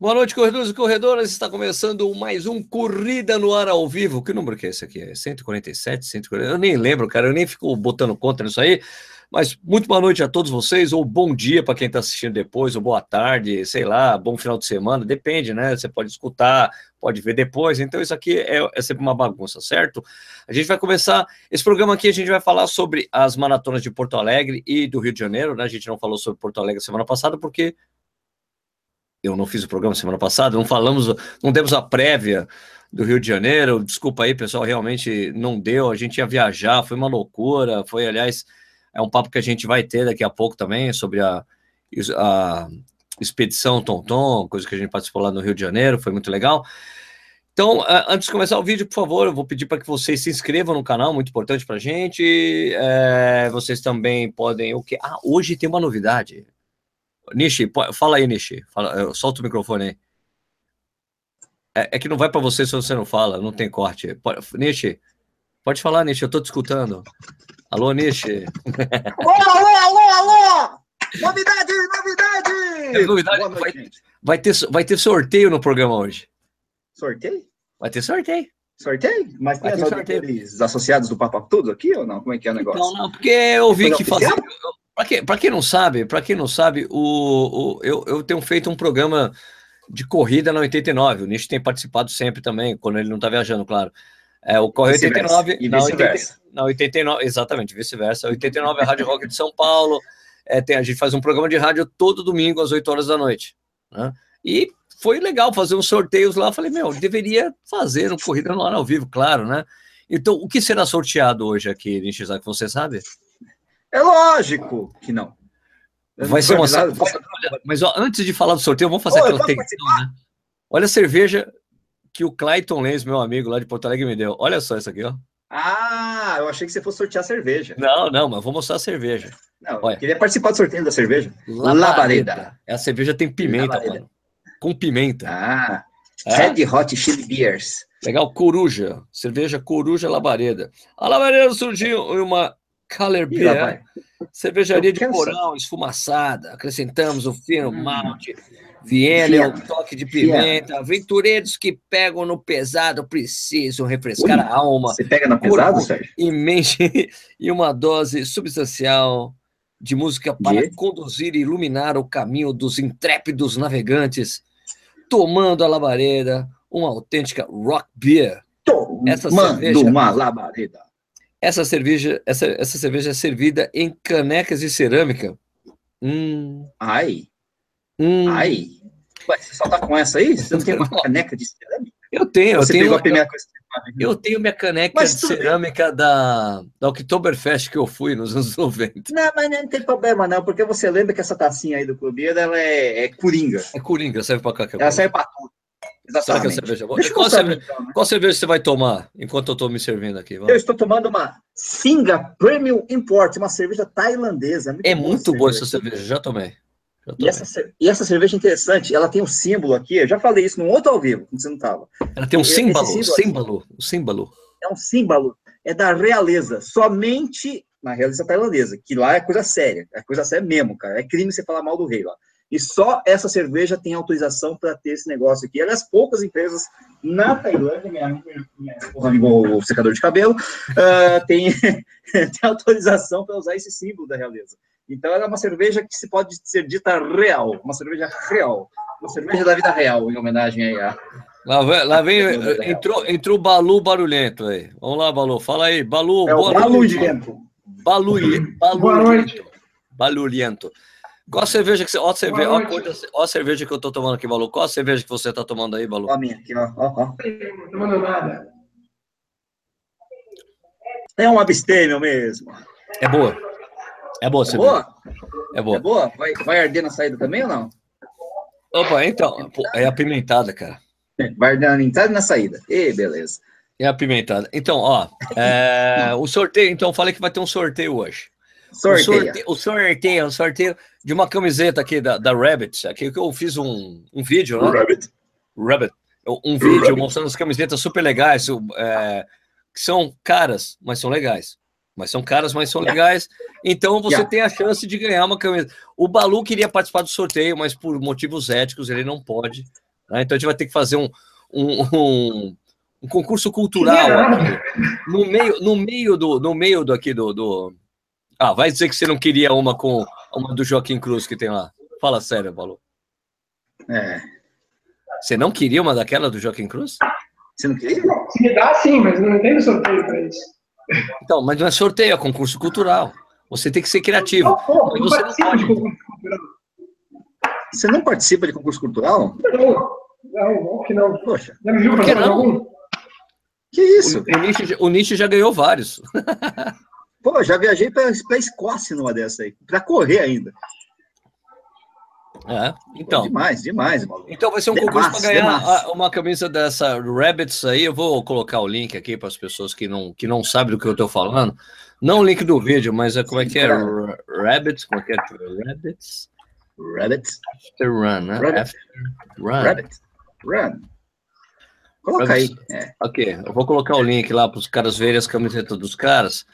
Boa noite, corredores e corredoras. Está começando mais um Corrida no Ar ao vivo. Que número que é esse aqui? É 147, 140? Eu nem lembro, cara. Eu nem fico botando conta nisso aí. Mas muito boa noite a todos vocês, ou bom dia para quem está assistindo depois, ou boa tarde, sei lá, bom final de semana, depende, né? Você pode escutar, pode ver depois. Então, isso aqui é, é sempre uma bagunça, certo? A gente vai começar. Esse programa aqui a gente vai falar sobre as maratonas de Porto Alegre e do Rio de Janeiro, né? A gente não falou sobre Porto Alegre semana passada, porque eu não fiz o programa semana passada, não falamos, não demos a prévia do Rio de Janeiro. Desculpa aí, pessoal, realmente não deu. A gente ia viajar, foi uma loucura. Foi, aliás, é um papo que a gente vai ter daqui a pouco também sobre a, a expedição Tonton, coisa que a gente participou lá no Rio de Janeiro, foi muito legal. Então, antes de começar o vídeo, por favor, eu vou pedir para que vocês se inscrevam no canal, muito importante para a gente. É, vocês também podem. O que? Ah, hoje tem uma novidade. Nishi, fala aí, Nishi. Fala, solta o microfone aí. É, é que não vai para você se você não fala, não tem corte. Pode, Nishi, pode falar, Nishi, eu estou te escutando. Alô, Nishi. Alô, alô, alô, alô! Novidade, novidade! novidade vai, vai, ter, vai ter sorteio no programa hoje. Sorteio? Vai ter sorteio. Sorteio? Mas tem sorteio. associados do Papo Tudo aqui ou não? Como é que é o negócio? Não, não, porque eu vi que fazer. Para quem, quem não sabe, para quem não sabe, o, o, eu, eu tenho feito um programa de corrida na 89. O Nish tem participado sempre também, quando ele não está viajando, claro. É, o Correio 89 e na, 80, na 89, exatamente, vice-versa. 89 é a Rádio Rock de São Paulo. É, tem, a gente faz um programa de rádio todo domingo às 8 horas da noite. Né? E foi legal fazer uns sorteios lá. Falei, meu, deveria fazer um Corrida no Ar ao vivo, claro, né? Então, o que será sorteado hoje aqui, Nishizaki, você sabe? É lógico que não. Vai ser uma. Mas ó, antes de falar do sorteio, vamos fazer Ô, aquela tensão, né? Olha a cerveja que o Clayton Lenz, meu amigo lá de Porto Alegre, me deu. Olha só isso aqui, ó. Ah, eu achei que você fosse sortear cerveja. Não, não, mas vou mostrar a cerveja. Não, Olha. queria participar do sorteio da cerveja. Labareda. Labareda. A cerveja tem pimenta, Labareda. mano. Com pimenta. Ah, é? Red Hot Chili Beers. Legal, Coruja. Cerveja Coruja Labareda. A Labareda surgiu em uma Color Beer, cervejaria de porão esfumaçada. Acrescentamos o fino hum. malte, Viena, um toque de pimenta. Aventureiros que pegam no pesado precisam refrescar Ui, a alma. Você pega no pesado, Sérgio? E mente e uma dose substancial de música para e? conduzir e iluminar o caminho dos intrépidos navegantes, tomando a labareda, uma autêntica rock beer. Tomando Essa cerveja, uma labareda essa cerveja, essa, essa cerveja é servida em canecas de cerâmica. Hum. Ai. Hum. Ai. Ué, você só tá com essa aí? Você não tem uma caneca de cerâmica? Eu tenho, você eu tenho. Pegou a eu, eu tenho minha caneca de cerâmica da, da Oktoberfest que eu fui nos anos 90. Não, mas não tem problema não, porque você lembra que essa tacinha aí do clube, ela é, é coringa. É coringa, serve pra qualquer coisa. Ela serve pra tudo. Exatamente. cerveja boa? Qual, cerveja, então, né? qual cerveja você vai tomar enquanto eu estou me servindo aqui? Vamos. Eu estou tomando uma Singa Premium Import, uma cerveja tailandesa. Muito é muito boa essa cerveja, já tomei. Já e, essa, e, essa, cerveja é interessante, ela tem um símbolo aqui, eu já falei isso num outro ao vivo, quando você não estava. Ela tem um símbolo, símbolo, um símbolo. É um símbolo, é da realeza, somente na realeza tailandesa, que lá é coisa séria, é coisa séria mesmo, cara. É crime você falar mal do rei lá. E só essa cerveja tem autorização para ter esse negócio aqui. Aliás, poucas empresas na Tailândia, minha, minha porra o secador de cabelo, uh, tem, tem autorização para usar esse símbolo da realeza. Então, ela é uma cerveja que se pode ser dita real, uma cerveja real, uma cerveja da vida real, em homenagem aí a. Lá vem, lá vem entrou, entrou o Balu barulhento aí. Vamos lá, Balu, fala aí. Balu, é boa barulhento. Balu, barulhento. Barulhento. Qual a cerveja que você. Ó, a cerveja, ó, ó, a cerveja que eu tô tomando aqui, Balu. Qual a cerveja que você tá tomando aí, Balu? Ó, a minha aqui, ó. ó, ó. Não tomando nada. É um abstêmio mesmo. É boa. É boa, é cerveja. Boa? É boa. É boa? Vai, vai arder na saída também ou não? Opa, então. É apimentada, cara. Vai arder na entrada e na saída. E beleza. É apimentada. Então, ó. É, o sorteio. Então, falei que vai ter um sorteio hoje. Sorteio. O sorteio, o sorteio, o sorteio de uma camiseta aqui da, da Rabbit, aqui que eu fiz um, um vídeo, né? Rabbit. Rabbit. Um vídeo Rabbit. mostrando as camisetas super legais, é, que são caras, mas são legais. Mas são caras, mas são legais. Então você yeah. tem a chance de ganhar uma camiseta. O Balu queria participar do sorteio, mas por motivos éticos ele não pode, Né? Então a gente vai ter que fazer um, um, um, um concurso cultural aqui, no meio, no meio do, no meio do aqui do, do, Ah, vai dizer que você não queria uma com uma do Joaquim Cruz que tem lá. Fala sério, Paulo. É. Você não queria uma daquela do Joaquim Cruz? Você não queria? Se me dá, sim, mas não tem sorteio para isso. Então, mas não é sorteio, é concurso cultural. Você tem que ser criativo. Não, não você não participo pode. de concurso cultural. Você não participa de concurso cultural? Não, não, não, que não. Poxa, Já me viu Por que não? algum? que isso? O, o, Nietzsche, já- o Nietzsche já ganhou vários. Pô, já viajei para a Escócia numa dessa aí, para correr ainda. É, Pô, então. demais, demais, maluco. Então vai ser um Demais, concurso para ganhar demais. uma camisa dessa Rabbits aí. Eu vou colocar o link aqui para as pessoas que não, que não sabem do que eu estou falando. Não o link do vídeo, mas é como é que é? Ra- Rabbits, como é que é? Rabbits Rabbit, After Run, né? Rabbit. After Run. rabbit, run. Coloca aí. É. Ok, eu vou colocar o link lá para os caras verem as camisetas dos caras,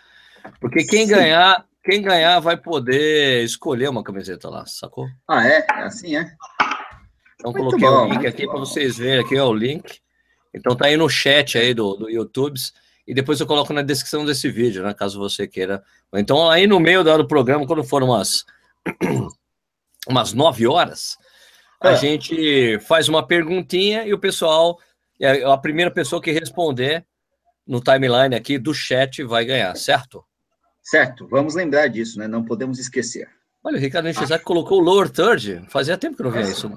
porque quem ganhar, quem ganhar vai poder escolher uma camiseta lá, sacou? Ah, é? É assim, é? Então Muito coloquei bom, o link aqui para vocês verem aqui ó, o link. Então tá aí no chat aí do, do YouTube e depois eu coloco na descrição desse vídeo, né, caso você queira. Então aí no meio da hora do programa, quando for umas umas nove horas, a É. gente faz uma perguntinha e o pessoal, a a primeira pessoa que responder no timeline aqui do chat vai ganhar, certo? Certo, vamos lembrar disso, né? Não podemos esquecer. Olha, o Ricardo Nishizaki colocou o lower third. Fazia tempo que eu não via isso.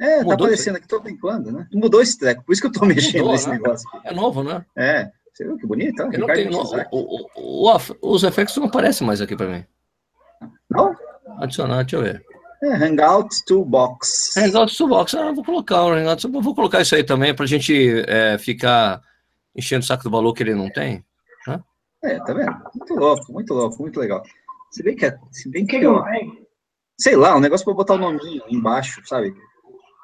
É, tá Mudou aparecendo aqui todo enquanto, né? Mudou esse treco, por isso que eu tô mexendo Mudou, nesse né? negócio aqui. É novo, né? É, você viu que bonito? ó? Eu não Ricardo tenho, não, Nishizaki. o- o- o- o- os efeitos não aparecem mais aqui para mim. Não? Adicionar, deixa eu ver. É, Hangout Toolbox. Hangout Toolbox, ah, vou colocar o Hangout Toolbox, vou colocar isso aí também para a gente é, ficar enchendo o saco do valor que ele não tem. É, tá vendo? Muito louco, muito louco, muito legal. Se bem que, é- se bem que ó, tem? sei lá, um negócio pra botar o nominho embaixo, sabe?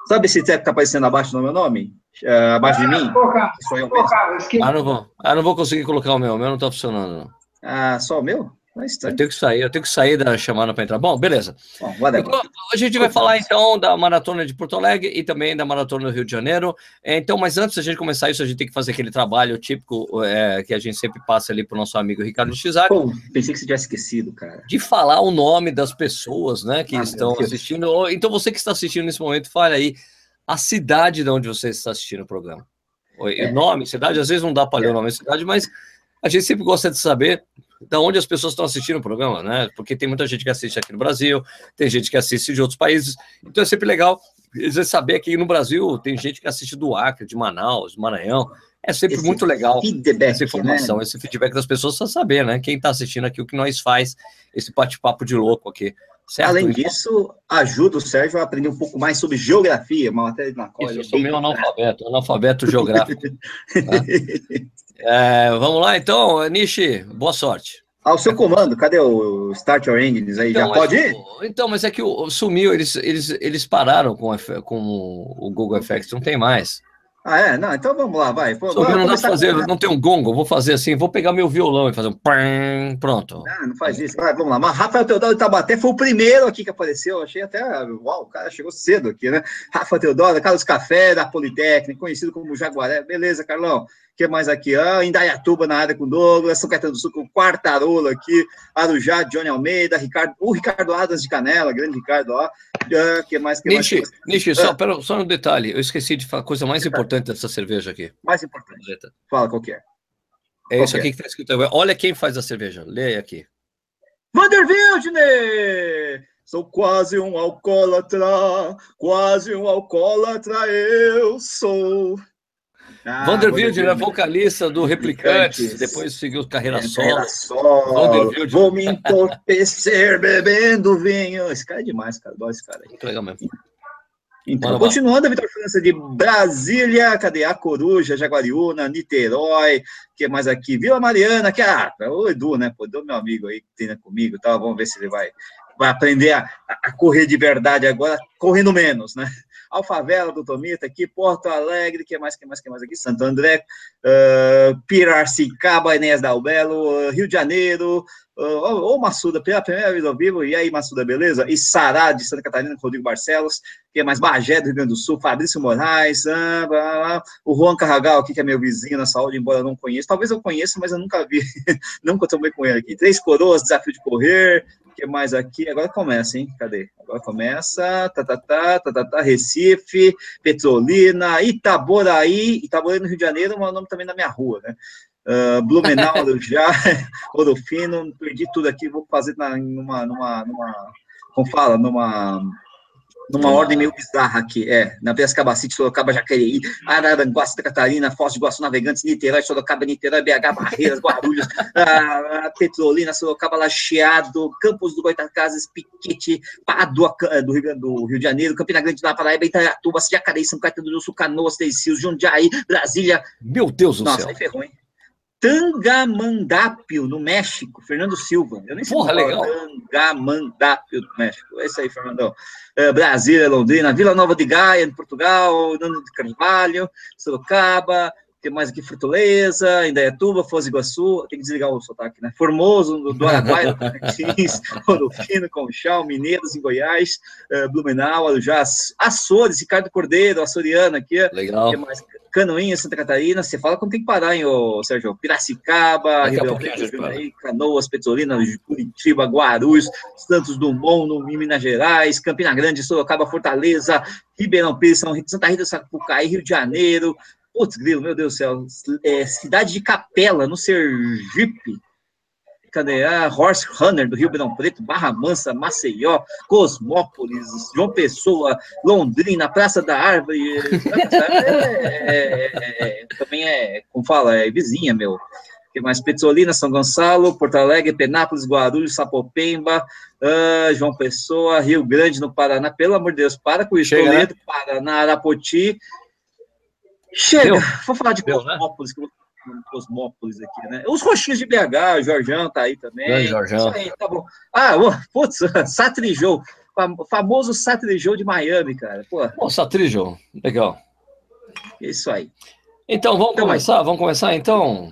Sabe esse treco que tá aparecendo abaixo do meu nome? É, abaixo de mim? Colocar, Que Sou eu mesmo. colocar, eu esqueci. Ah, não vou. Ah, não vou conseguir colocar o meu, o meu não tá funcionando. Não. Ah, só o meu? Não é Eu tenho que sair, eu tenho que sair da chamada para entrar. Bom, beleza. Bom. Então, a gente vai falar então da maratona de Porto Alegre e também da maratona do Rio de Janeiro. Então, mas antes da gente começar isso, a gente tem que fazer aquele trabalho típico é, que a gente sempre passa ali para o nosso amigo Ricardo Chizak, Pô, pensei que você tivesse esquecido, cara. de falar o nome das pessoas né, que Ah, estão assistindo. Então, você que está assistindo nesse momento, fale aí a cidade de onde você está assistindo o programa. O É. nome, cidade, às vezes não dá para ler É. o nome da cidade, mas a gente sempre gosta de saber da onde as pessoas estão assistindo o programa, né? Porque tem muita gente que assiste aqui no Brasil, tem gente que assiste de outros países, então é sempre legal saber que no Brasil tem gente que assiste do Acre, de Manaus, do Maranhão. É sempre Esse muito legal essa informação, né? esse feedback das pessoas para saber, né? Quem está assistindo aqui, o que nós faz, esse bate-papo de louco aqui. Certo? Além Então, disso, ajuda o Sérgio a aprender um pouco mais sobre geografia, uma matéria na qual Isso, eu sou meio analfabeto, analfabeto geográfico. É, vamos lá, então, Nishi, boa sorte. Ao seu comando, cadê o Start Your Engines aí? Já Então, pode mas, ir? então, mas é que o, sumiu, eles, eles, eles pararam com, com o Google Effects, não tem mais. Ah, é? Não, então vamos lá, vai. Pô, vamos não dá pra fazer, com- não tem um gongo, vou fazer assim, vou pegar meu violão e fazer um pam, pronto. Ah, não faz isso. Vai, vamos lá. Mas Rafael Teodoro de Tabaté foi o primeiro aqui que apareceu. Achei até. Uau, o cara chegou cedo aqui, né? Rafa Teodoro, Carlos Café, da Politécnica, conhecido como Jaguaré. Beleza, Carlão. Que mais aqui? Ah, Indaiatuba na área com Douglas, São Caetano do Sul com Quartarola aqui, Arujá, Johnny Almeida, Ricardo, o Ricardo Adas de Canela, grande Ricardo, ó. Ah, que mais? Que mais? Nishi, Nishi, só, Ah. pera, só um detalhe, eu esqueci de falar a coisa mais importante dessa cerveja aqui. Mais importante. Fala qual que é. É isso Qual que aqui que está escrito. Olha quem faz a cerveja, leia aqui. Vander Wildner! Sou quase um alcoólatra, quase um alcoólatra eu sou. Ah, Vander Wildner é Wildner. vocalista do Replicantes, Replicantes. depois seguiu carreira É, solo. era solo. Vou me entorpecer bebendo vinho. Esse cara é demais, cara. Adoro esse cara aí. Muito legal mesmo. Então, continuando a Vitor França de Brasília, cadê a Coruja, Jaguariúna, Niterói, que mais aqui? Vila Mariana, que é ah, o Edu, né? Pô, Edu, meu amigo aí que treina comigo, tá? Vamos ver se ele vai, vai aprender a, a correr de verdade agora, correndo menos, né? Alfavela do Tomita aqui, Porto Alegre, que mais, que mais, que mais aqui? Santo André, uh, Piracicaba, Enéas Dalbelo, uh, Rio de Janeiro, Ô, ô Massuda, pela primeira vez ao vivo. E aí, Massuda, beleza? E Sará, de Santa Catarina, Rodrigo Barcelos. Quem é mais? Bagé, do Rio Grande do Sul. Fabrício Moraes. Ah, blá, blá. O Juan Carragal, aqui, que é meu vizinho na saúde, embora eu não conheça. Talvez eu conheça, mas eu nunca vi. nunca tomei com ele aqui. Três Coroas, Desafio de Correr. O que mais aqui? Agora começa, hein? Cadê? Agora começa. Tá, tá, tá, tá, tá, tá. Recife, Petrolina, Itaboraí. Itaboraí, no Rio de Janeiro, é o nome também da minha rua, né? Uh, Blumenau, já, Ouro Fino, perdi tudo aqui, vou fazer na, numa, numa, numa, como fala, numa, numa ordem meio bizarra aqui, é, na Piracicaba City, Sorocaba, Jacareí, Araranguá, Santa Catarina, Foz do Iguaçu, Navegantes, Niterói, Sorocaba, Niterói, BH, Barreiras, Guarulhos, a, Petrolina, Sorocaba, Lacheado, Campos do Goitacazes, Piquete, Padua, do Rio, do Rio de Janeiro, Campina Grande, da Paraíba, Itaiatuba, Jacareí, São Caetano do Sul, Canoas, Três Rios, Jundiaí, Brasília. Meu Deus do Nossa, céu. aí ferrou, hein? Tangamandápio, no México, Fernando Silva. Eu nem sei Porra, legal. Tangamandápio, no México. É isso aí, Fernandão. É, Brasília, Londrina, Vila Nova de Gaia, no Portugal, Nando de Carvalho, Sorocaba, que mais aqui? Fortaleza, Indaiatuba, Foz do Iguaçu, tem que desligar o sotaque, né? Formoso, do, do Araguaia, do Tocantins, Ouro Fino, Conchal, Mineiros, em Goiás, eh, Blumenau, Arujá, Açores, Ricardo Cordeiro, Açoriano aqui. Legal. Que mais? Canoinha, Santa Catarina, você fala quando tem que parar, hein, ô, Sérgio? Piracicaba, Ribeirão Preto. Jundiaí, Canoas, Petrolina, Curitiba, Guarulhos, Santos Dumont, no Minas Gerais, Campina Grande, Sorocaba, Fortaleza, Ribeirão Preto, Santa Rita do Sapucaí, Rio de Janeiro, putz, grilo, meu Deus do céu, é, cidade de Capela, no Sergipe, cadê? Ah, Horse Runner, do Rio Ribeirão Preto, Barra Mansa, Maceió, Cosmópolis, João Pessoa, Londrina, Praça da Árvore. É, é, é, é, também é, como fala, é vizinha, meu. Que mais? Petrolina, São Gonçalo, Porto Alegre, Penápolis, Guarulhos, Sapopemba, ah, João Pessoa, Rio Grande, no Paraná. Pelo amor de Deus, para com isso. Chega, né? Toledo, Paraná, Arapoti. Chega, Deu. vou falar de Deu, né? Cosmópolis, de Cosmópolis aqui, né? Os roxinhos de BH, o Jorjão tá aí também. Grande Jorjão. Isso aí, tá bom. Ah, putz, Satrijou, fam- famoso Satrijou de Miami, cara. Pô, Bom, Satrijo, legal. isso aí. Então, vamos Então, começar? Vamos começar, então?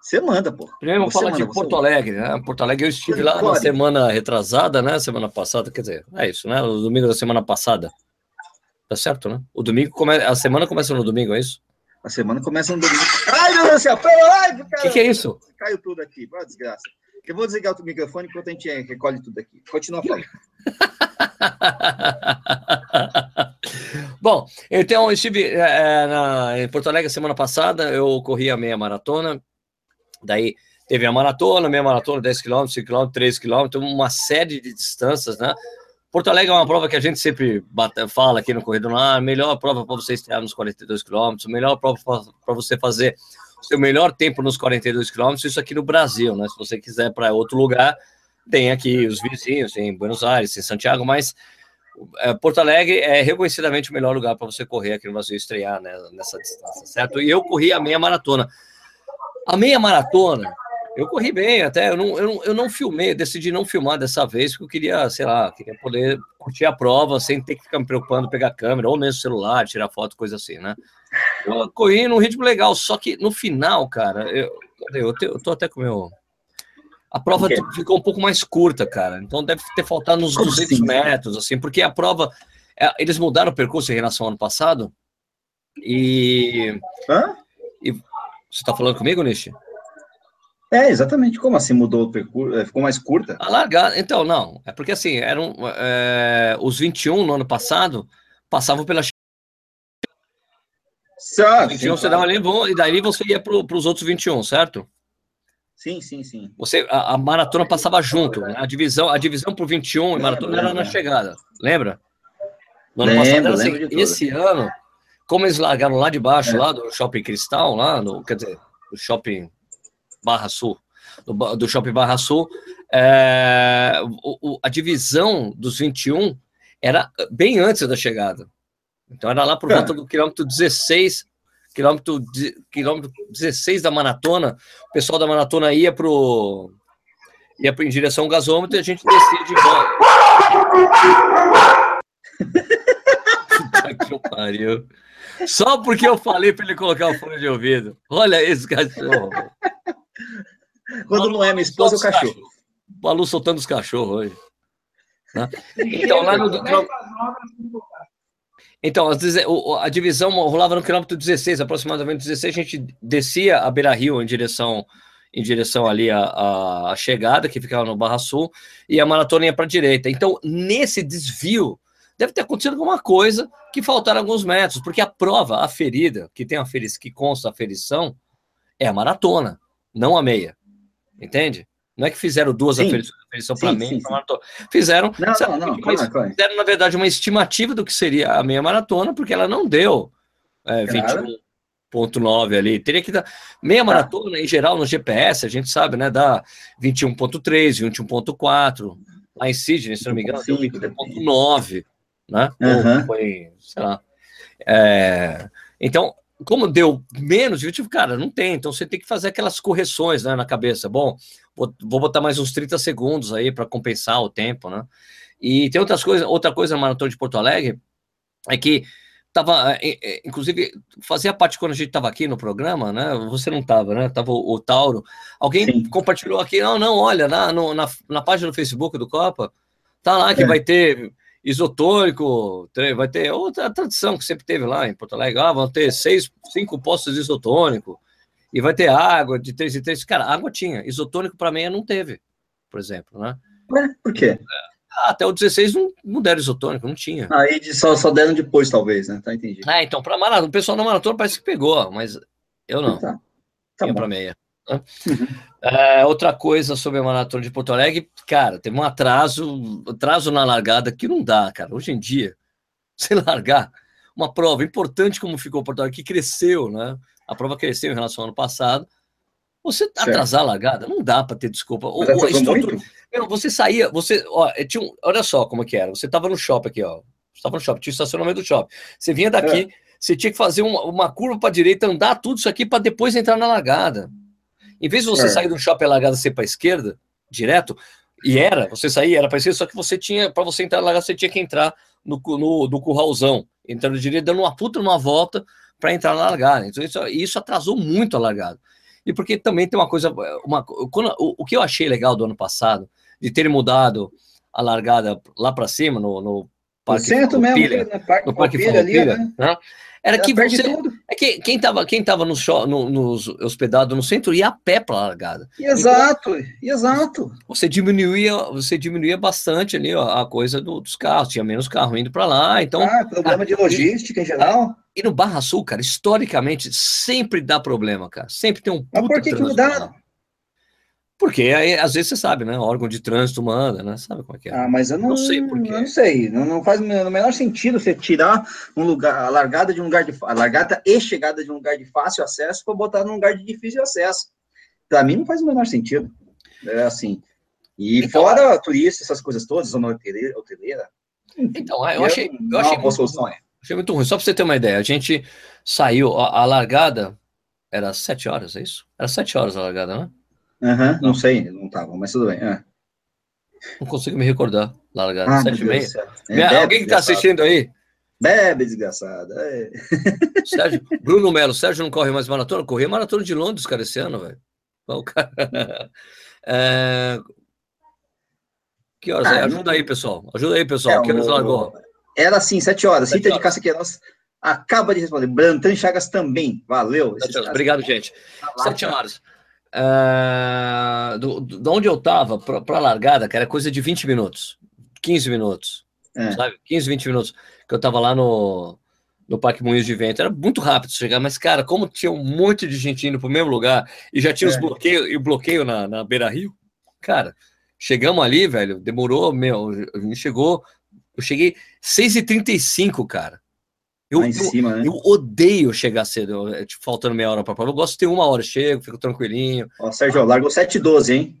Você manda, pô. Primeiro vamos Você falar de você Porto manda. Alegre, né? Porto Alegre, eu estive lá na Pode. semana retrasada, né? Semana passada, quer dizer, é isso, né? O domingo da semana passada. Tá certo, né? O domingo, come... a semana começa no domingo, é isso? A semana começa no domingo. Ai, meu Deus do céu, pera, O cara, que, que é isso? caiu tudo aqui, uma desgraça. Eu vou desligar o microfone enquanto a gente recolhe tudo aqui. Continua falando. Bom, então eu estive é, na- em Porto Alegre semana passada, eu corri a meia maratona, daí teve a maratona, meia maratona, 10 km, 5 km, 3 km, uma série de distâncias, né? Porto Alegre é uma prova que a gente sempre bate- fala aqui no Corredor no Ar, melhor prova para você estrear nos 42 km, melhor prova para você fazer seu melhor tempo nos 42 km, isso aqui no Brasil, né? Se você quiser para outro lugar, tem aqui os vizinhos, tem Buenos Aires, tem Santiago, mas é, Porto Alegre é reconhecidamente o melhor lugar para você correr aqui no Brasil, estrear né, nessa distância, certo? E eu corri a meia maratona. A meia maratona, eu corri bem até, eu não, eu não, eu não filmei, decidi não filmar dessa vez, porque eu queria, sei lá, queria poder curtir a prova sem ter que ficar me preocupando, pegar câmera, ou mesmo celular, tirar foto, coisa assim, né? Eu corri num ritmo legal, só que no final, cara, eu, eu, te- eu tô até com o meu... A prova O quê? ficou um pouco mais curta, cara. Então deve ter faltado uns Como 200 assim? metros, assim, porque a prova. é, Eles mudaram o percurso em relação ao ano passado. E. Hã? Você tá falando comigo, Nishi? É, exatamente. Como assim mudou o percurso? Eh, Ficou mais curta? A largada. Então, não. É porque assim, eram. é, os 21 no ano passado passavam pela Sim, 21, você dava ali, e daí você ia para os outros 21, certo? sim, sim, sim. Você, a, a maratona passava junto, né? A divisão, a divisão por 21 e Lembro, maratona era na chegada. Lembra? No ano Lembro, passado era assim. lembro. Esse ano, como eles largaram lá de baixo, É. lá do Shopping Cristal, lá no, quer dizer, do Shopping Barra Sul, do, do Shopping Barra Sul, é, o- o- a divisão dos 21 era bem antes da chegada. Então era lá por É. volta do quilômetro 16, quilômetro, quilômetro 16 da maratona, o pessoal da maratona ia pro ia em direção ao gasômetro e a gente descia de volta. Puta que pariu. Só porque eu falei para ele colocar o fone de ouvido. Olha esse cachorro. Quando não é minha esposa, é o cachorro. Balu soltando os cachorros hoje. Né? Então, lá no. Então, a divisão rolava no quilômetro 16, aproximadamente 16, a gente descia a Beira Rio em direção em direção ali à, à chegada, que ficava no Barra Sul, e a maratona ia para a direita. Então, nesse desvio, deve ter acontecido alguma coisa que faltaram alguns metros, porque a prova, a ferida, que tem a ferição, que consta a ferição, é a maratona, não a meia. Entende? Não é que fizeram duas aferições para meia para maratona. Fizeram, não, não, não, claro, claro. fizeram, na verdade, uma estimativa do que seria a meia maratona, porque ela não deu é, 21.9 ali. Teria que dar. Meia tá. maratona, em geral, no GPS, a gente sabe, né? Dá 21.3, 21.4. Lá em Sydney, se não me engano, deu 21.9 né? Uhum. Ou foi, sei lá. É, então, como deu menos, eu tive, cara, não tem, então você tem que fazer aquelas correções né, na cabeça. Bom, vou, vou botar mais uns 30 segundos aí para compensar o tempo, né? E tem outras coisas, outra coisa na Maratona de Porto Alegre é que tava, é, é, inclusive, fazia parte quando a gente estava aqui no programa, né? Você não estava, né? Tava o, o Tauro. Alguém Sim. compartilhou aqui, não, não, olha, na, no, na, na página do Facebook do Copa, tá lá que é. vai ter isotônico, vai ter outra tradição que sempre teve lá em Porto Alegre, ah, vão ter seis, cinco postos de isotônico, e vai ter água de três em três. Cara, água tinha, isotônico para meia não teve, por exemplo, né? Ué, por quê? Ah, até o 16 não, não deram isotônico, não tinha. Aí só, só deram depois, talvez, né? Tá entendido. Ah, então, para maratona, o pessoal na maratona parece que pegou, mas eu não. Tá. Tá para meia. Né? Uhum. É, outra coisa sobre a maratona de Porto Alegre, cara, teve um atraso, atraso na largada que não dá, cara. Hoje em dia, você largar uma prova importante como ficou Porto Alegre, que cresceu, né? A prova cresceu em relação ao ano passado. Você certo. atrasar a largada, não dá para ter desculpa. O, estrutura, meu, você saía, você, ó, é, tinha um, olha só como que era. Você estava no shopping aqui, ó. Estava no shopping, tinha estacionamento do shopping. Você vinha daqui, é. você tinha que fazer uma, uma curva para direita, andar tudo isso aqui para depois entrar na largada. Em vez de você é. sair do shopping largada ser para a esquerda, direto, e era, você saía, era para esquerda, só que você tinha, para você entrar na largada, você tinha que entrar no, no, no curralzão, entrando direito, dando uma puta numa volta para entrar na largada. Então, isso, isso atrasou muito a largada. E porque também tem uma coisa, uma, quando, o, o que eu achei legal do ano passado, de ter mudado a largada lá para cima, no, no Parque centro mesmo, no Parque, no Parque ali, né? né? Era que você. É que quem estava quem tava no, no, nos hospedado no centro ia a pé para a largada. Exato, então, exato. Você diminuía, você diminuía bastante ali ó, a coisa do, dos carros, tinha menos carro indo para lá. Então, ah, problema de logística e, em geral. E no Barra Sul, cara, historicamente sempre dá problema, cara. Sempre tem um. Mas por que, que mudaram? Porque aí, às vezes você sabe, né? O órgão de trânsito manda, né? Sabe como é que é? Ah, mas eu não, não sei por quê. Não sei. Não, não faz no menor sentido você tirar um lugar, a largada de um lugar de a largada e chegada de um lugar de fácil acesso para botar num lugar de difícil acesso. Para mim não faz o menor sentido. É assim. E então, fora turista, essas coisas todas, zona hoteleira. hoteleira então, eu achei, eu achei muito ruim. Achei muito ruim. Só para você ter uma ideia, a gente saiu, a, a largada era sete horas, é isso? Era sete horas a largada, né? Uhum, não. sei, não tava, mas tudo bem. É. Não consigo me recordar. Largada, ah, sete e meia. É, alguém que está assistindo aí? Bebe, desgraçada. É. Sérgio, Bruno Melo, Sérgio não corre mais maratona? Corri maratona de Londres, cara, esse ano, velho. O cara... É... Que horas? Ah, Ajuda aí, pessoal. Ajuda aí, pessoal. É, que horas largou? Era assim, sete horas. Cita de Caça Queiroz acaba de responder. Brantan Chagas também. Valeu. Obrigado, gente. Tá sete horas. Uh, do, do, onde eu tava para a largada, cara, é coisa de 20 minutos, 15 minutos, é. sabe? 15, 20 minutos. Que eu tava lá no, no Parque Moinhos de Vento. Era muito rápido chegar, mas, cara, como tinha um monte de gente indo pro mesmo lugar e já tinha é. os bloqueios e o bloqueio na, na Beira Rio, cara, chegamos ali, velho, demorou, meu, a gente chegou, eu cheguei 6h35, cara. Eu, em cima, eu, né? eu, odeio chegar cedo, é, tipo, faltando meia hora para prova. Eu gosto de ter uma hora, chego, fico tranquilinho. Ó, Sérgio, largou 7,12, hein?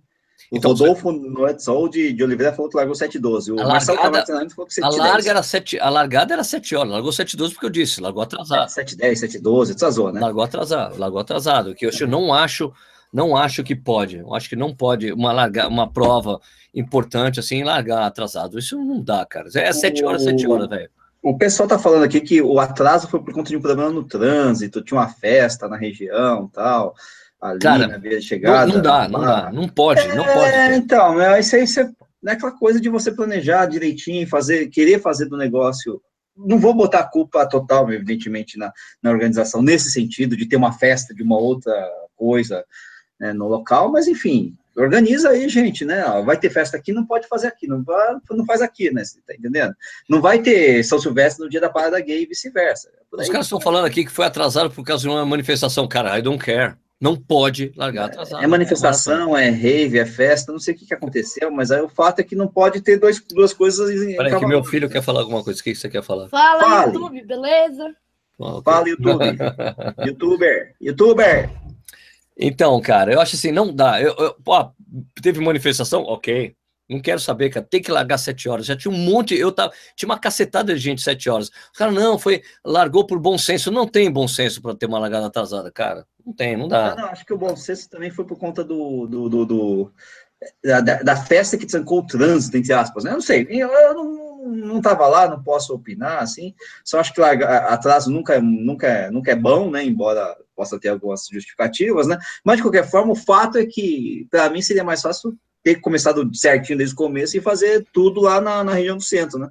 O então, Rodolfo Noetzol de, de Oliveira falou que largou 7,12. O a Marcelo Camargo falou que 7, a, larga era 7, a largada era 7 horas, largou 7,12 porque eu disse, largou atrasado. 7,10, 7,12, atrasou, né? Largou atrasado, largou atrasado, que eu, eu não acho, não acho que pode, eu acho que não pode uma, larga, uma prova importante assim, largar atrasado. Isso não dá, cara. É 7 horas, 7 horas, velho. O pessoal tá falando aqui que o atraso foi por conta de um problema no trânsito, tinha uma festa na região tal. ali Cara, na via de chegada. Não, não dá, não dá. Não pode, não pode. É, então, é, isso aí é, não é aquela coisa de você planejar direitinho, fazer, querer fazer do negócio. Não vou botar a culpa total, evidentemente, na, na organização, nesse sentido, de ter uma festa de uma outra coisa né, no local, mas enfim, organiza aí, gente, né? vai ter festa aqui, não pode fazer aqui, não, vai, não faz aqui, né? Você tá entendendo? Não vai ter São Silvestre no dia da parada gay e vice-versa. É Os caras estão falando aqui que foi atrasado por causa de uma manifestação. Cara, I don't care. Não pode largar atrasado. É manifestação, é rave, é festa, não sei o que, que aconteceu, mas aí o fato é que não pode ter dois, duas coisas. em- Peraí, que meu filho quer falar alguma coisa. O que que você quer falar? Fala, Fale. YouTube, beleza? Ah. Fala, YouTube. YouTuber. YouTuber. Então, cara, eu acho assim, não dá. Eu, eu- teve manifestação? Ok. Não quero saber, cara. Tem que largar sete horas. Já tinha um monte. Eu tava, tinha uma cacetada de gente sete horas. Os caras, não, foi. Largou por bom senso. Não tem bom senso para ter uma largada atrasada, cara. Não tem, não Ah, dá. não, acho que o bom senso também foi por conta do. do, do- do- da- da festa que trancou o trânsito, entre aspas, né? Eu não sei, eu, eu não, não tava lá, não posso opinar, assim. Só acho que larga- atraso nunca, é- nunca, é- nunca é bom, né? Embora possa ter algumas justificativas, né? Mas, de qualquer forma, o fato é que, para mim, seria mais fácil ter começado certinho desde o começo e fazer tudo lá na, na região do centro, né?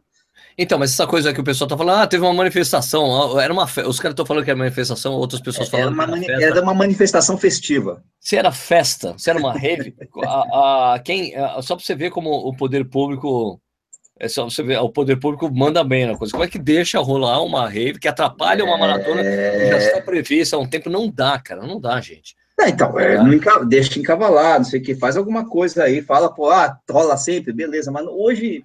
Então, mas essa coisa que o pessoal tá falando, ah, teve uma manifestação. Era uma fe... Os caras estão falando que era manifestação, outras pessoas Era falando uma, que mani- era era uma manifestação festiva. Se era festa, se era uma rave, a, a- quem, a- só para você ver como o poder público, é só você ver, o poder público manda bem na coisa. Como é que deixa rolar uma rave que atrapalha uma maratona que já está prevista há um tempo? Não dá, cara, não dá, gente. É, então, é, enca- deixa encavalar, não sei o que, faz alguma coisa aí, fala, pô, ah, rola sempre, beleza, mas hoje,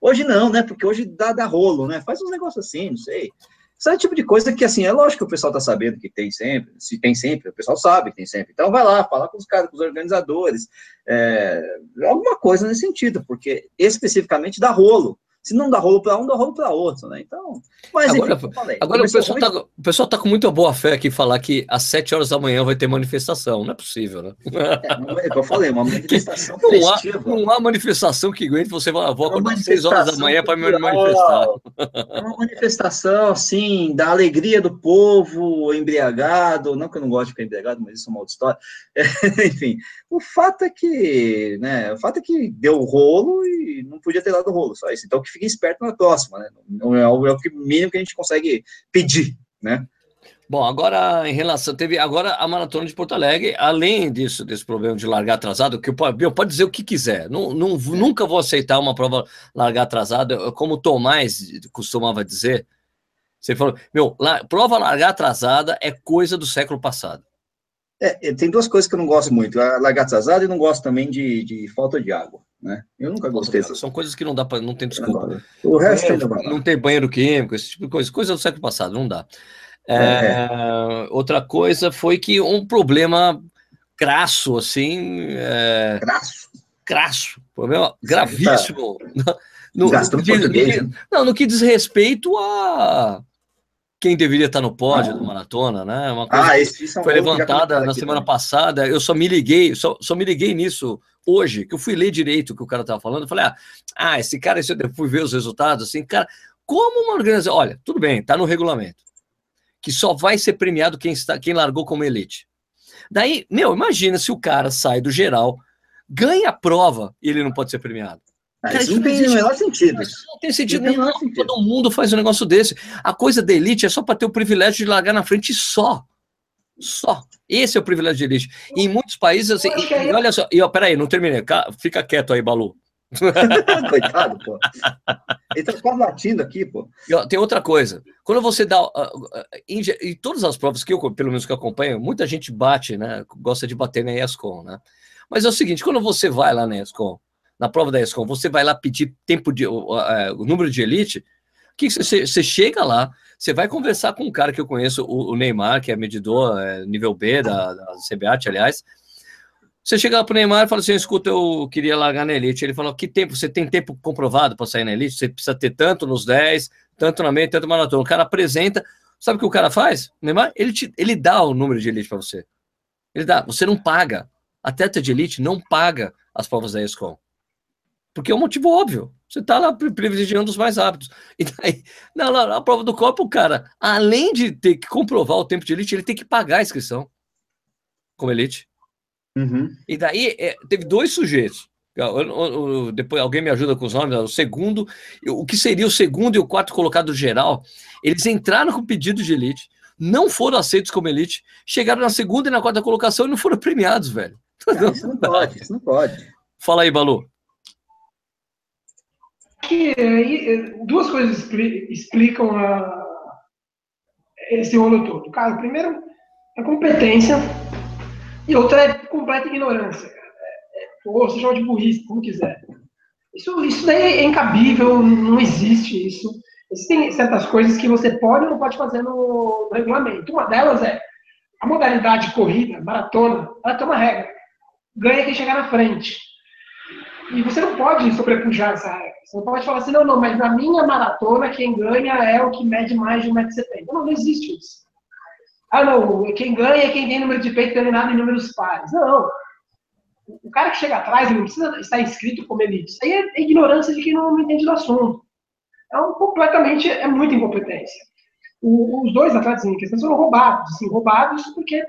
hoje não, né, porque hoje dá, dá rolo, né, faz uns negócios assim, não sei. Isso é o tipo de coisa que, assim, é lógico que o pessoal tá sabendo que tem sempre, se tem sempre, o pessoal sabe que tem sempre. Então vai lá, fala com os caras, com os organizadores, é, alguma coisa nesse sentido, porque especificamente dá rolo. Se não dá rolo para um, dá rolo para outro, né? Então, mas Agora- enfim, falei, Agora o pessoal, muito- tá, o pessoal tá com muita boa fé aqui falar que às 7 horas da manhã vai ter manifestação. Não é possível, né? É, não é, eu falei, uma manifestação Não há, não há manifestação que aguente você vai, É uma acordar às 6 horas da manhã para me manifestar. É uma manifestação, assim, da alegria do povo embriagado, não que eu não gosto de ficar embriagado, mas isso é uma outra história. Enfim, o fato é que, né, o fato é que deu rolo e não podia ter dado rolo, só isso. Então que fique esperto na próxima, né? Não é o, é o mínimo que a gente consegue pedir, né? Bom, agora em relação, teve agora a maratona de Porto Alegre, além disso, desse problema de largar atrasado, que eu, po- eu pode dizer o que quiser, não, não- nunca vou aceitar uma prova largar atrasada, como o Tomás costumava dizer, você falou, meu, la- prova largar atrasada é coisa do século passado. É, é, tem duas coisas que eu não gosto muito, a largar atrasado e não gosto também de, de falta de água, né? Eu nunca gostei dessas São coisas que não dá para, não tem desculpa. O resto vai lá. Não tem banheiro químico, esse tipo de coisa, coisa do século passado, não dá. É, Outra coisa foi que um problema crasso, assim, é, Graço. crasso, problema gravíssimo. No, no, português, no que- não, no que diz respeito a quem deveria estar no pódio Ah. da maratona, né? Uma coisa Ah, esse é foi levantada na aqui semana também. passada. Eu só me liguei, só, só me liguei nisso hoje, que eu fui ler direito o que o cara estava falando. Eu falei, ah, ah, esse cara, esse, eu fui ver os resultados, assim, cara, como uma organização. Olha, tudo bem, está no regulamento. Que só vai ser premiado quem, está, quem largou como elite. Daí, meu, imagina se o cara sai do geral, ganha a prova e ele não pode ser premiado. Cara, isso não tem o menor sentido. Não tem sentido Não tem nenhum. sentido. Todo mundo faz um negócio desse. A coisa da elite é só para ter o privilégio de largar na frente só. Só. Esse é o privilégio de elite. E em muitos países, assim, e, e olha só, e, ó, peraí, não terminei. Ca- Fica quieto aí, Balu. Coitado, pô. Ele tá quase latindo aqui, pô. E, ó, tem outra coisa. Quando você dá. em, ge- em todas as provas que eu, pelo menos que eu acompanho, muita gente bate, né? Gosta de bater na ESCOM, né? Mas é o seguinte: quando você vai lá na ESCOM, na prova da ESCOM, você vai lá pedir tempo de. o, o número de elite, que você chega lá, você vai conversar com um cara que eu conheço, o, o Neymar, que é medidor é, nível B da, da CBAT, aliás. Você chega lá pro Neymar e fala assim: escuta, eu queria largar na Elite. Ele falou: que tempo? Você tem tempo comprovado para sair na Elite? Você precisa ter tanto nos 10, tanto na meia, tanto na maratona. O cara apresenta. Sabe o que o cara faz? O Neymar, ele, te, ele dá o número de Elite para você. Ele dá. Você não paga. Atleta de Elite não paga as provas da ESCOM. Porque é um motivo óbvio. Você está lá pri- privilegiando os mais rápidos. E daí, na, na, na prova do copo, o cara, além de ter que comprovar o tempo de elite, ele tem que pagar a inscrição. como elite. Uhum. E daí é, teve dois sujeitos. Eu- eu- eu- depois alguém me ajuda com os nomes. O segundo, o que seria o segundo e o quarto colocado geral, eles entraram com pedido de elite, não foram aceitos como elite, chegaram na segunda e na quarta colocação e não foram premiados, velho. Ah, isso não pode, isso não pode. Fala aí, Balu. Que eh, duas coisas expli- explicam a- esse rolo todo. Cara, primeiro, a competência e outra é completa ignorância. cara. É- é- ou se chama de burrice, como quiser. Isso, isso daí é incabível, não existe isso. Existem certas coisas que você pode ou não pode fazer no, no regulamento. Uma delas é a modalidade corrida, maratona, ela tem uma regra. Ganha quem chegar na frente. E você não pode sobrepujar essa regra. Você não pode falar assim, não, não, mas na minha maratona quem ganha é o que mede mais de 1,70m. Não, não existe isso. Ah, não, quem ganha é quem tem número de peito terminado em números pares. Não. O cara que chega atrás não precisa estar inscrito como elite. Isso aí é ignorância de quem não entende do assunto. Então, completamente, é muita incompetência. O- os dois atletas em questão foram roubados. Assim, roubados porque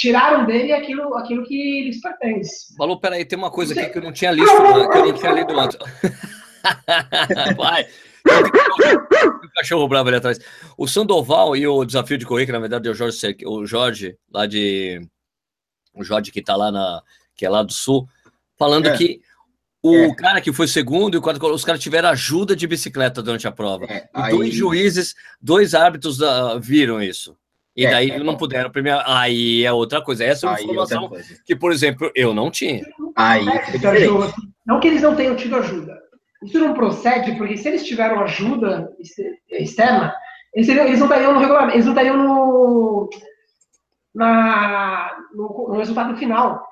tiraram dele aquilo, aquilo que lhes pertence. Balu, peraí, tem uma coisa aqui que eu não tinha listo, né, que eu não tinha lido antes. Vai. Um cachorro bravo ali atrás. O Sandoval e o desafio de correr, que na verdade é o Jorge, o Jorge lá de. O Jorge que tá lá na. que é lá do sul, falando É. que o É. cara que foi segundo e o quarto, os caras tiveram ajuda de bicicleta durante a prova. É, E aí- dois juízes, dois árbitros da- viram isso. E É. daí não puderam premiar. Aí é outra coisa. Essa é uma Aí, informação que, por exemplo, eu não tinha. Aí É, é. Não que eles não tenham tido ajuda. Isso não procede, porque se eles tiveram ajuda ex- externa, eles, seriam- eles não estariam no regulamento, eles não estariam no, na, no, no resultado final.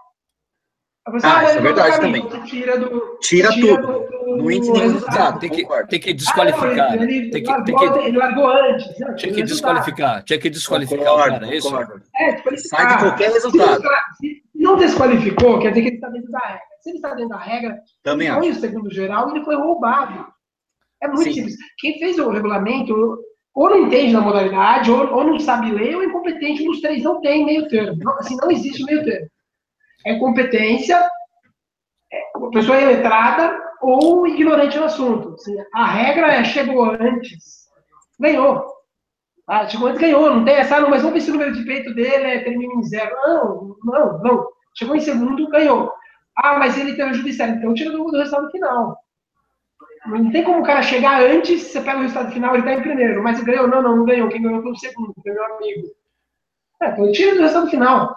Pessoa, Ah, isso é verdade caminho, também. Tira do. Tira você tudo. do- do- Não entra nenhum resultado. Tem que, tem que desqualificar. Ah, não, ele, tem que, largou, tem que, ele largou antes. Não, tinha que resultado. desqualificar. Tinha que desqualificar o Concordo, cara, é isso? É. Sai de qualquer Se, resultado. se não desqualificou, quer dizer que ele está dentro da regra. Se ele está dentro da regra, Também foi o segundo geral e ele foi roubado. É muito Sim. simples. Quem fez o regulamento ou não entende da modalidade, ou, ou não sabe ler, ou é incompetente. Um dos três não tem meio termo. Não, assim, não existe meio termo. É competência, é, pessoa é letrada ou ignorante no assunto. A regra é chegou antes, ganhou. Ah, chegou antes, ganhou. Não tem essa, ah, não, mas vamos ver se o número de peito dele é, termina em zero. Não, não, não. Chegou em segundo, ganhou. Ah, mas ele tem ajuda externa. Então tira do, do resultado final. Não tem como o cara chegar antes, você pega o resultado final, ele tá em primeiro, mas ganhou, não, não, não ganhou. Quem ganhou foi o segundo, foi meu amigo. É, então tira do resultado final.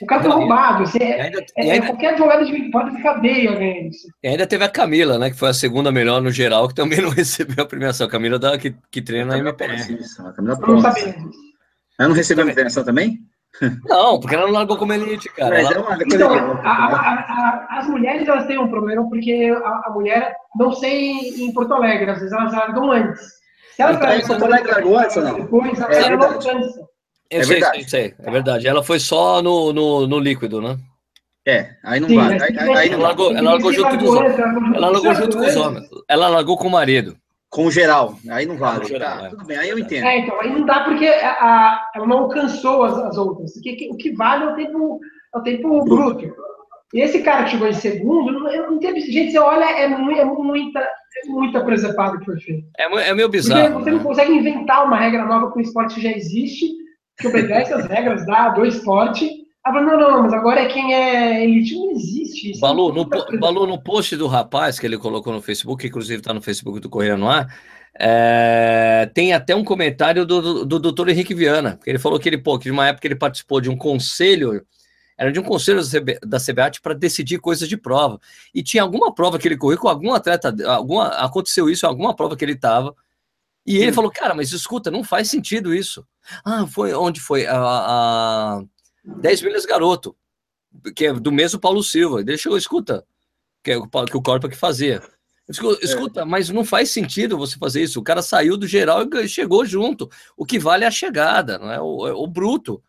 O cara foi e- roubado. Você, é, ainda, é, ainda- qualquer advogado de pode de cadeia isso. e ainda teve a Camila, né? Que foi a segunda melhor no geral, que também não recebeu a premiação. A Camila da, que, que treina na MPR. A Camila não sabia. Ela não recebeu a premiação também? Não, porque ela não largou como elite, cara. Mas Ela- é uma coisa Então, a- a- a- a- as mulheres elas têm um problema porque a, a mulher, não sei em Porto Alegre, às vezes elas largam antes. Se elas Então, em Porto Alegre largou antes ou não? Depois, ela É não alcança. Eu É sei, verdade. sei, sei, é verdade. Ela foi só no, no, no líquido, né? É, aí não Sim, vale. Aí, tem aí- aí não Ela largou, ela largou junto dos largou homens. ela largou junto com os antes. homens. Ela largou com o marido. Com geral, aí não vale. Com geral, Tá, é. tudo bem, aí eu entendo. É, então, aí não dá porque a, a- ela não alcançou as, as outras. O que, o que vale é o tempo, é o tempo bruto. E esse cara que chegou em segundo, não, eu não entendo. Gente, você olha, é, mui- é muita, é muita presepada que foi feita. É, é meio Porque bizarro. você não né? consegue inventar uma regra nova para um esporte que já existe, que obedece às regras da, do esporte. Ah, mas não, não, não, mas agora é quem é elite. Não existe isso. Balu, no. Balu, no post do rapaz que ele colocou no Facebook, que inclusive está no Facebook do Correia no Ar, é, tem até um comentário do, do, do doutor Henrique Viana, que ele falou que ele, pô, que de uma época ele participou de um conselho, era de um conselho da CB da CBAT para decidir coisas de prova. E tinha alguma prova que ele correu com algum atleta, alguma, aconteceu isso em alguma prova que ele estava. E ele Sim. falou, cara, mas escuta, não faz sentido isso. Ah, foi onde foi? A, a 10 milhas garoto, que é do mesmo Paulo Silva. Ele chegou, escuta, que, é o, que o Corpa que fazia. Escu- Escuta, mas não faz sentido você fazer isso. O cara saiu do geral e chegou junto. O que vale é a chegada, não é o, é o bruto.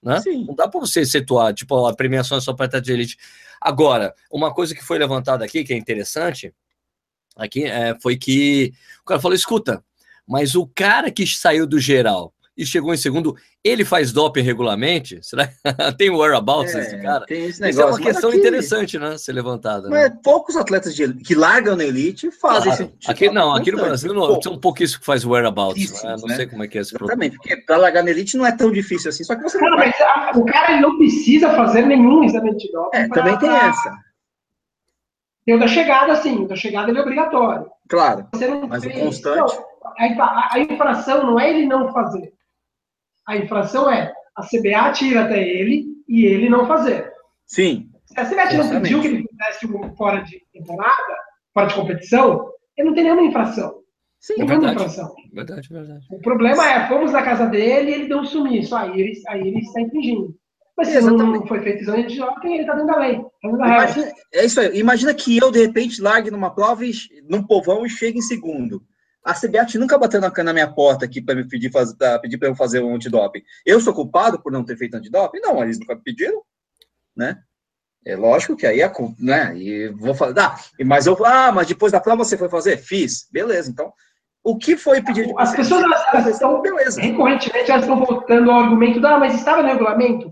Né? Não dá para você situar, tipo, a premiação é só para de elite. Agora, uma coisa que foi levantada aqui, que é interessante, aqui, é, foi que o cara falou: escuta, mas o cara que saiu do geral e chegou em segundo. Ele faz doping regularmente? Será tem o whereabouts é, desse cara? Tem esse negócio. Isso é uma questão aqui, interessante, né? Ser levantada. Mas né? poucos atletas de, que largam na elite fazem claro. esse tipo aqui, Não, aqui no Brasil não, são pouquíssimos que faz whereabouts. Né? Não né? sei como é que é esse Exatamente, porque para largar na elite não é tão difícil assim. Só que você cara, mas a, o cara não precisa fazer nenhum exame de doping. É, também tem essa. Tem o da chegada, sim. O da chegada ele é obrigatório. Claro. mas fez, o constante. Não, a, a infração não é ele não fazer. A infração é a CBA tira até ele e ele não fazer. Sim. Se a CBA não pediu que ele fizesse fora de temporada, fora de competição, ele não tem nenhuma infração. Sim, é verdade. Infração. Verdade, verdade. O problema é, fomos na casa dele e ele deu um sumiço. Aí ele, aí ele está infringindo. Mas se não foi feito exame de doping, ele está dentro da lei. Tá dentro da Imagina, é isso aí. Imagina que eu, de repente, largue numa prova, num povão e chegue em segundo. A CBAT nunca bateu na, na minha porta aqui para me pedir para pedir para eu fazer um antidoping. Eu sou culpado por não ter feito antidoping? Não, eles nunca pediram, né? É lógico que aí é, né? E vou falar, ah, mas eu, ah, mas depois da prova você foi fazer? Fiz, beleza. Então, o que foi pedir de As pessoas elas, elas estão, beleza. recorrentemente, elas estão voltando ao argumento, ah, mas estava no regulamento.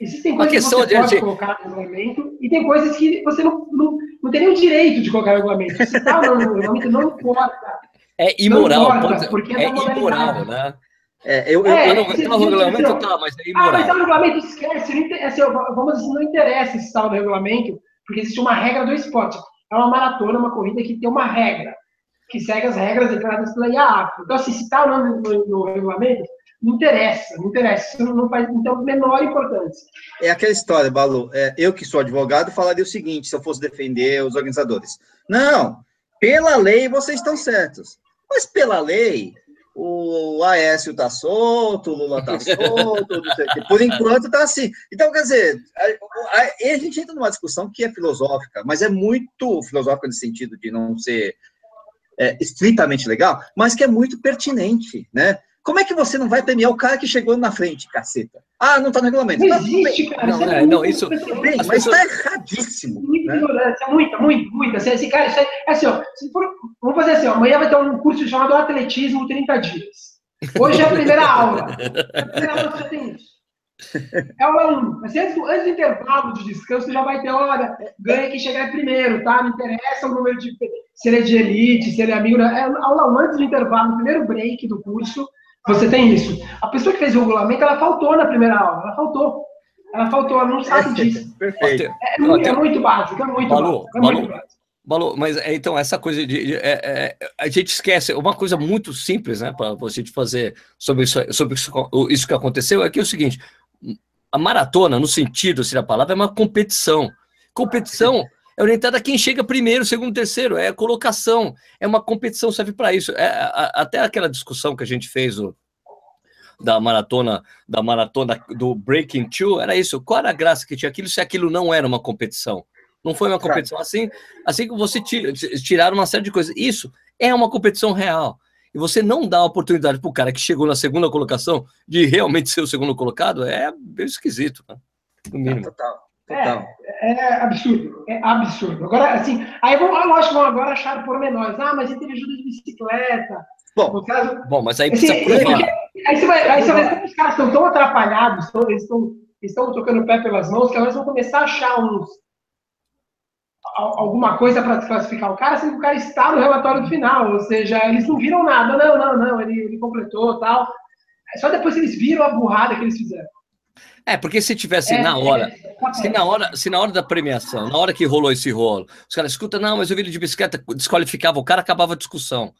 Existem coisas que você pode colocar no regulamento e tem coisas que você não, não, não tem nem o direito de colocar no regulamento. Se está no regulamento, não importa. É imoral, importa, pode, é, é imoral, né? É, eu, eu, é, eu não, tá no regulamento, tá, mas é imoral. Ah, mas tá no regulamento, esquece, não, assim, vamos dizer, não interessa se está no regulamento, porque existe uma regra do esporte. É uma maratona, uma corrida que tem uma regra, que segue as regras declaradas pela IAAF. Então, assim, se está no, no, no, regulamento, não interessa, não interessa, isso não faz, então, menor importância. É aquela história, Balu, é, eu que sou advogado falaria o seguinte, se eu fosse defender os organizadores. Não, pela lei vocês estão certos. Mas pela lei, o Aécio tá solto, o Lula tá solto. Por enquanto tá assim. Então, quer dizer, a, a, a, gente entra numa discussão que é filosófica, mas é muito filosófica no sentido de não ser é, estritamente legal, mas que é muito pertinente, né? Como é que você não vai premiar o cara que chegou na frente, caceta? Ah, não está no regulamento. Não existe, cara. Não, é, não, isso. Bem, mas está erradíssimo. Muita né? ignorância, muita, muita, muita. Assim, esse cara, isso aí, é assim, ó, for, vamos fazer assim, ó, amanhã vai ter um curso chamado Atletismo 30 Dias. Hoje é a primeira aula. A primeira aula você tem isso. É aula 1. Mas antes do, antes do intervalo de descanso, você já vai ter, olha, ganha quem chegar primeiro, tá? Não interessa o número de. Se ele é de elite, se ele é amigo. É aula 1 antes do intervalo, no primeiro break do curso você tem isso. A pessoa que fez o regulamento, ela faltou na primeira aula, ela faltou. Ela faltou, ela não sabe disso. Perfeito. É, é, muito, é muito básico, é muito Balu, básico. É Balu, muito básico. Balu, mas é, então, essa coisa de. de é, é, a gente esquece, uma coisa muito simples, né, para você fazer sobre isso, sobre isso, isso que aconteceu, é que é o seguinte: a maratona, no sentido assim, da palavra, é uma competição. Competição é orientada a quem chega primeiro, segundo, terceiro, é colocação, é uma competição, serve para isso. É, a, até aquela discussão que a gente fez o, da maratona, da maratona do Breaking Two, era isso. Qual era a graça que tinha aquilo se aquilo não era uma competição? Não foi uma competição assim, assim que você tira, tiraram uma série de coisas. Isso é uma competição real. E você não dá a oportunidade para o cara que chegou na segunda colocação de realmente ser o segundo colocado, é bem esquisito, né? no mínimo. Total. É, é, absurdo, é absurdo. Agora, assim, aí vão, ah, lógico, vão agora achar pormenores. Ah, mas ele teve ajuda de bicicleta. Bom, caso, bom mas aí precisa assim, provar. Aí você vai, aí você vai ver que os caras estão tão atrapalhados, tão, eles estão estão tocando o pé pelas mãos, que agora eles vão começar a achar uns alguma coisa para desclassificar o cara, sendo que o cara está no relatório do final, ou seja, eles não viram nada, não, não, não, ele, ele completou tal. Só depois eles viram a burrada que eles fizeram. É, porque se tivesse é, na hora, é, se na hora, se na hora da premiação, na hora que rolou esse rolo, os caras escutam, não, mas eu vi ele de bicicleta, desqualificava o cara, acabava a discussão.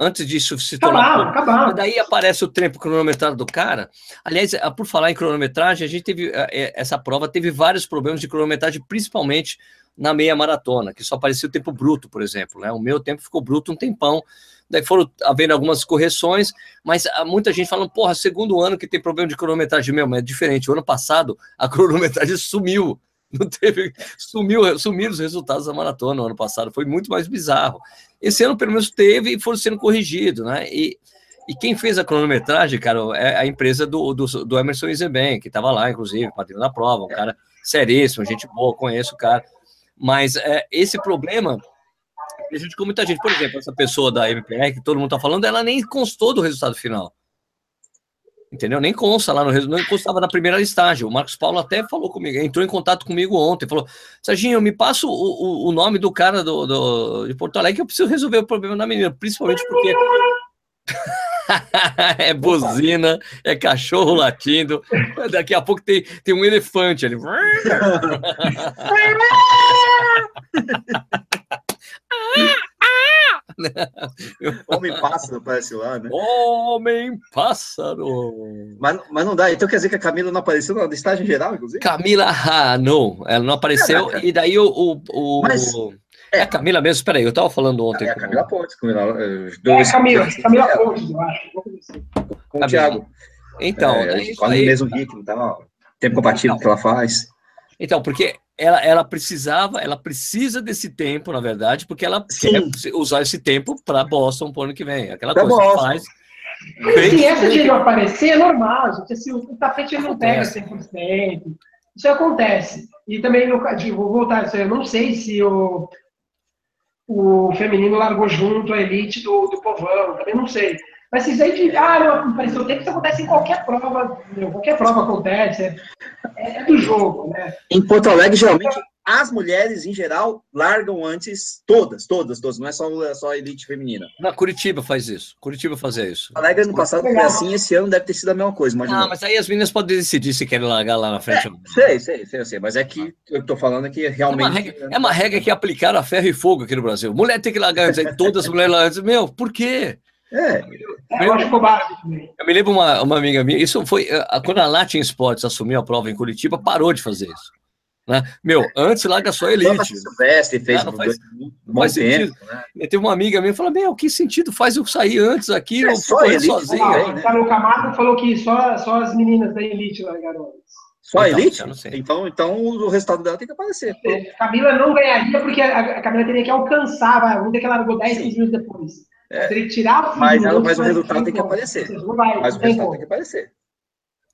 Antes disso se tornar. Acabava, Daí aparece o tempo cronometrado do cara. Aliás, ah, por falar em cronometragem, a gente teve. Ah, é, essa prova teve vários problemas de cronometragem, principalmente na meia maratona, que só aparecia o tempo bruto, por exemplo. Né? O meu tempo ficou bruto um tempão daí foram havendo algumas correções, mas muita gente falando, porra, segundo ano que tem problema de cronometragem mesmo, é diferente. O ano passado a cronometragem sumiu, não teve, sumiu, sumiram os resultados da maratona no ano passado, foi muito mais bizarro. Esse ano, pelo menos, teve e foram sendo corrigidos, né? E, e quem fez a cronometragem, cara, é a empresa do, do, do Emerson Izeben, que estava lá, inclusive, padrinho da prova, um cara seríssimo, gente boa, conheço o cara. Mas é, esse problema prejudicou muita gente. Por exemplo, essa pessoa da MPR, que todo mundo está falando, ela nem constou do resultado final. Entendeu? Nem consta lá no não constava na primeira listagem. O Marcos Paulo até falou comigo, entrou em contato comigo ontem, falou: Serginho, me passa o, o, o nome do cara do, do, de Porto Alegre que eu preciso resolver o problema da menina, principalmente porque. é buzina, é cachorro latindo. Daqui a pouco tem, tem um elefante ali. Homem pássaro aparece lá, né? Homem pássaro. Mas, mas não dá. Então quer dizer que a Camila não apareceu na listagem geral, inclusive? Camila, ah, não. Ela não apareceu. e daí o. o, o mas, é, é a Camila mesmo. Espera aí, eu estava falando ontem. É a Camila Pontes. Os dois. É, Camila, Camila Pontes, eu acho. Com o Thiago. Então, é, é quase no mesmo ritmo, tá? Tempo compatível então, que ela faz. Então, porque ela, ela precisava, ela precisa desse tempo, na verdade, porque ela Sim. quer usar esse tempo para Boston pro ano que vem. Aquela pra coisa Boston. que faz. Se essa de não aparecer, é normal, gente. Assim, o tapete não pega 100%. Isso acontece. E também, no, vou voltar, eu não sei se o, o feminino largou junto a elite do, do povão, também não sei. Mas se isso aí de, ah, não apareceu tempo, isso acontece em qualquer prova, qualquer prova acontece, é, é, do jogo, né? Em Porto Alegre, geralmente, as mulheres, em geral, largam antes, todas, todas, todas, não é só, é só a elite feminina. Na Curitiba faz isso, Curitiba fazia isso. Porto Alegre, ano passado, foi assim, esse ano deve ter sido a mesma coisa, imagina. Ah, mas aí as meninas podem decidir se querem largar lá na frente. É, sei, sei, sei, sei, mas é que eu tô falando é que realmente... É uma, regra, é uma regra que aplicaram a ferro e fogo aqui no Brasil. Mulher tem que largar antes, aí todas as mulheres largam antes. Meu, por quê? É. Eu, eu acho também. Eu me lembro uma, uma amiga minha, isso foi eh, quando a Latin Sports assumiu a prova em Curitiba, parou de fazer isso. Né? Meu, antes larga só a elite. Silvestre fez não, faz, não faz tempo, Né? Teve uma amiga minha que falou: Meu, que sentido faz eu sair antes aqui? É, eu só elite sozinho. Ah, né? O Camargo falou que só, só as meninas da elite largaram. Só a então, elite? Então, então o resultado dela tem que aparecer. Camila não ganharia porque a, a Camila teria que alcançar, vai, vamos dizer que ela largou 10, 15 minutos depois. É, que tirar mas, ela, mas o resultado tem que aparecer. Vai, mas o resultado tem que aparecer.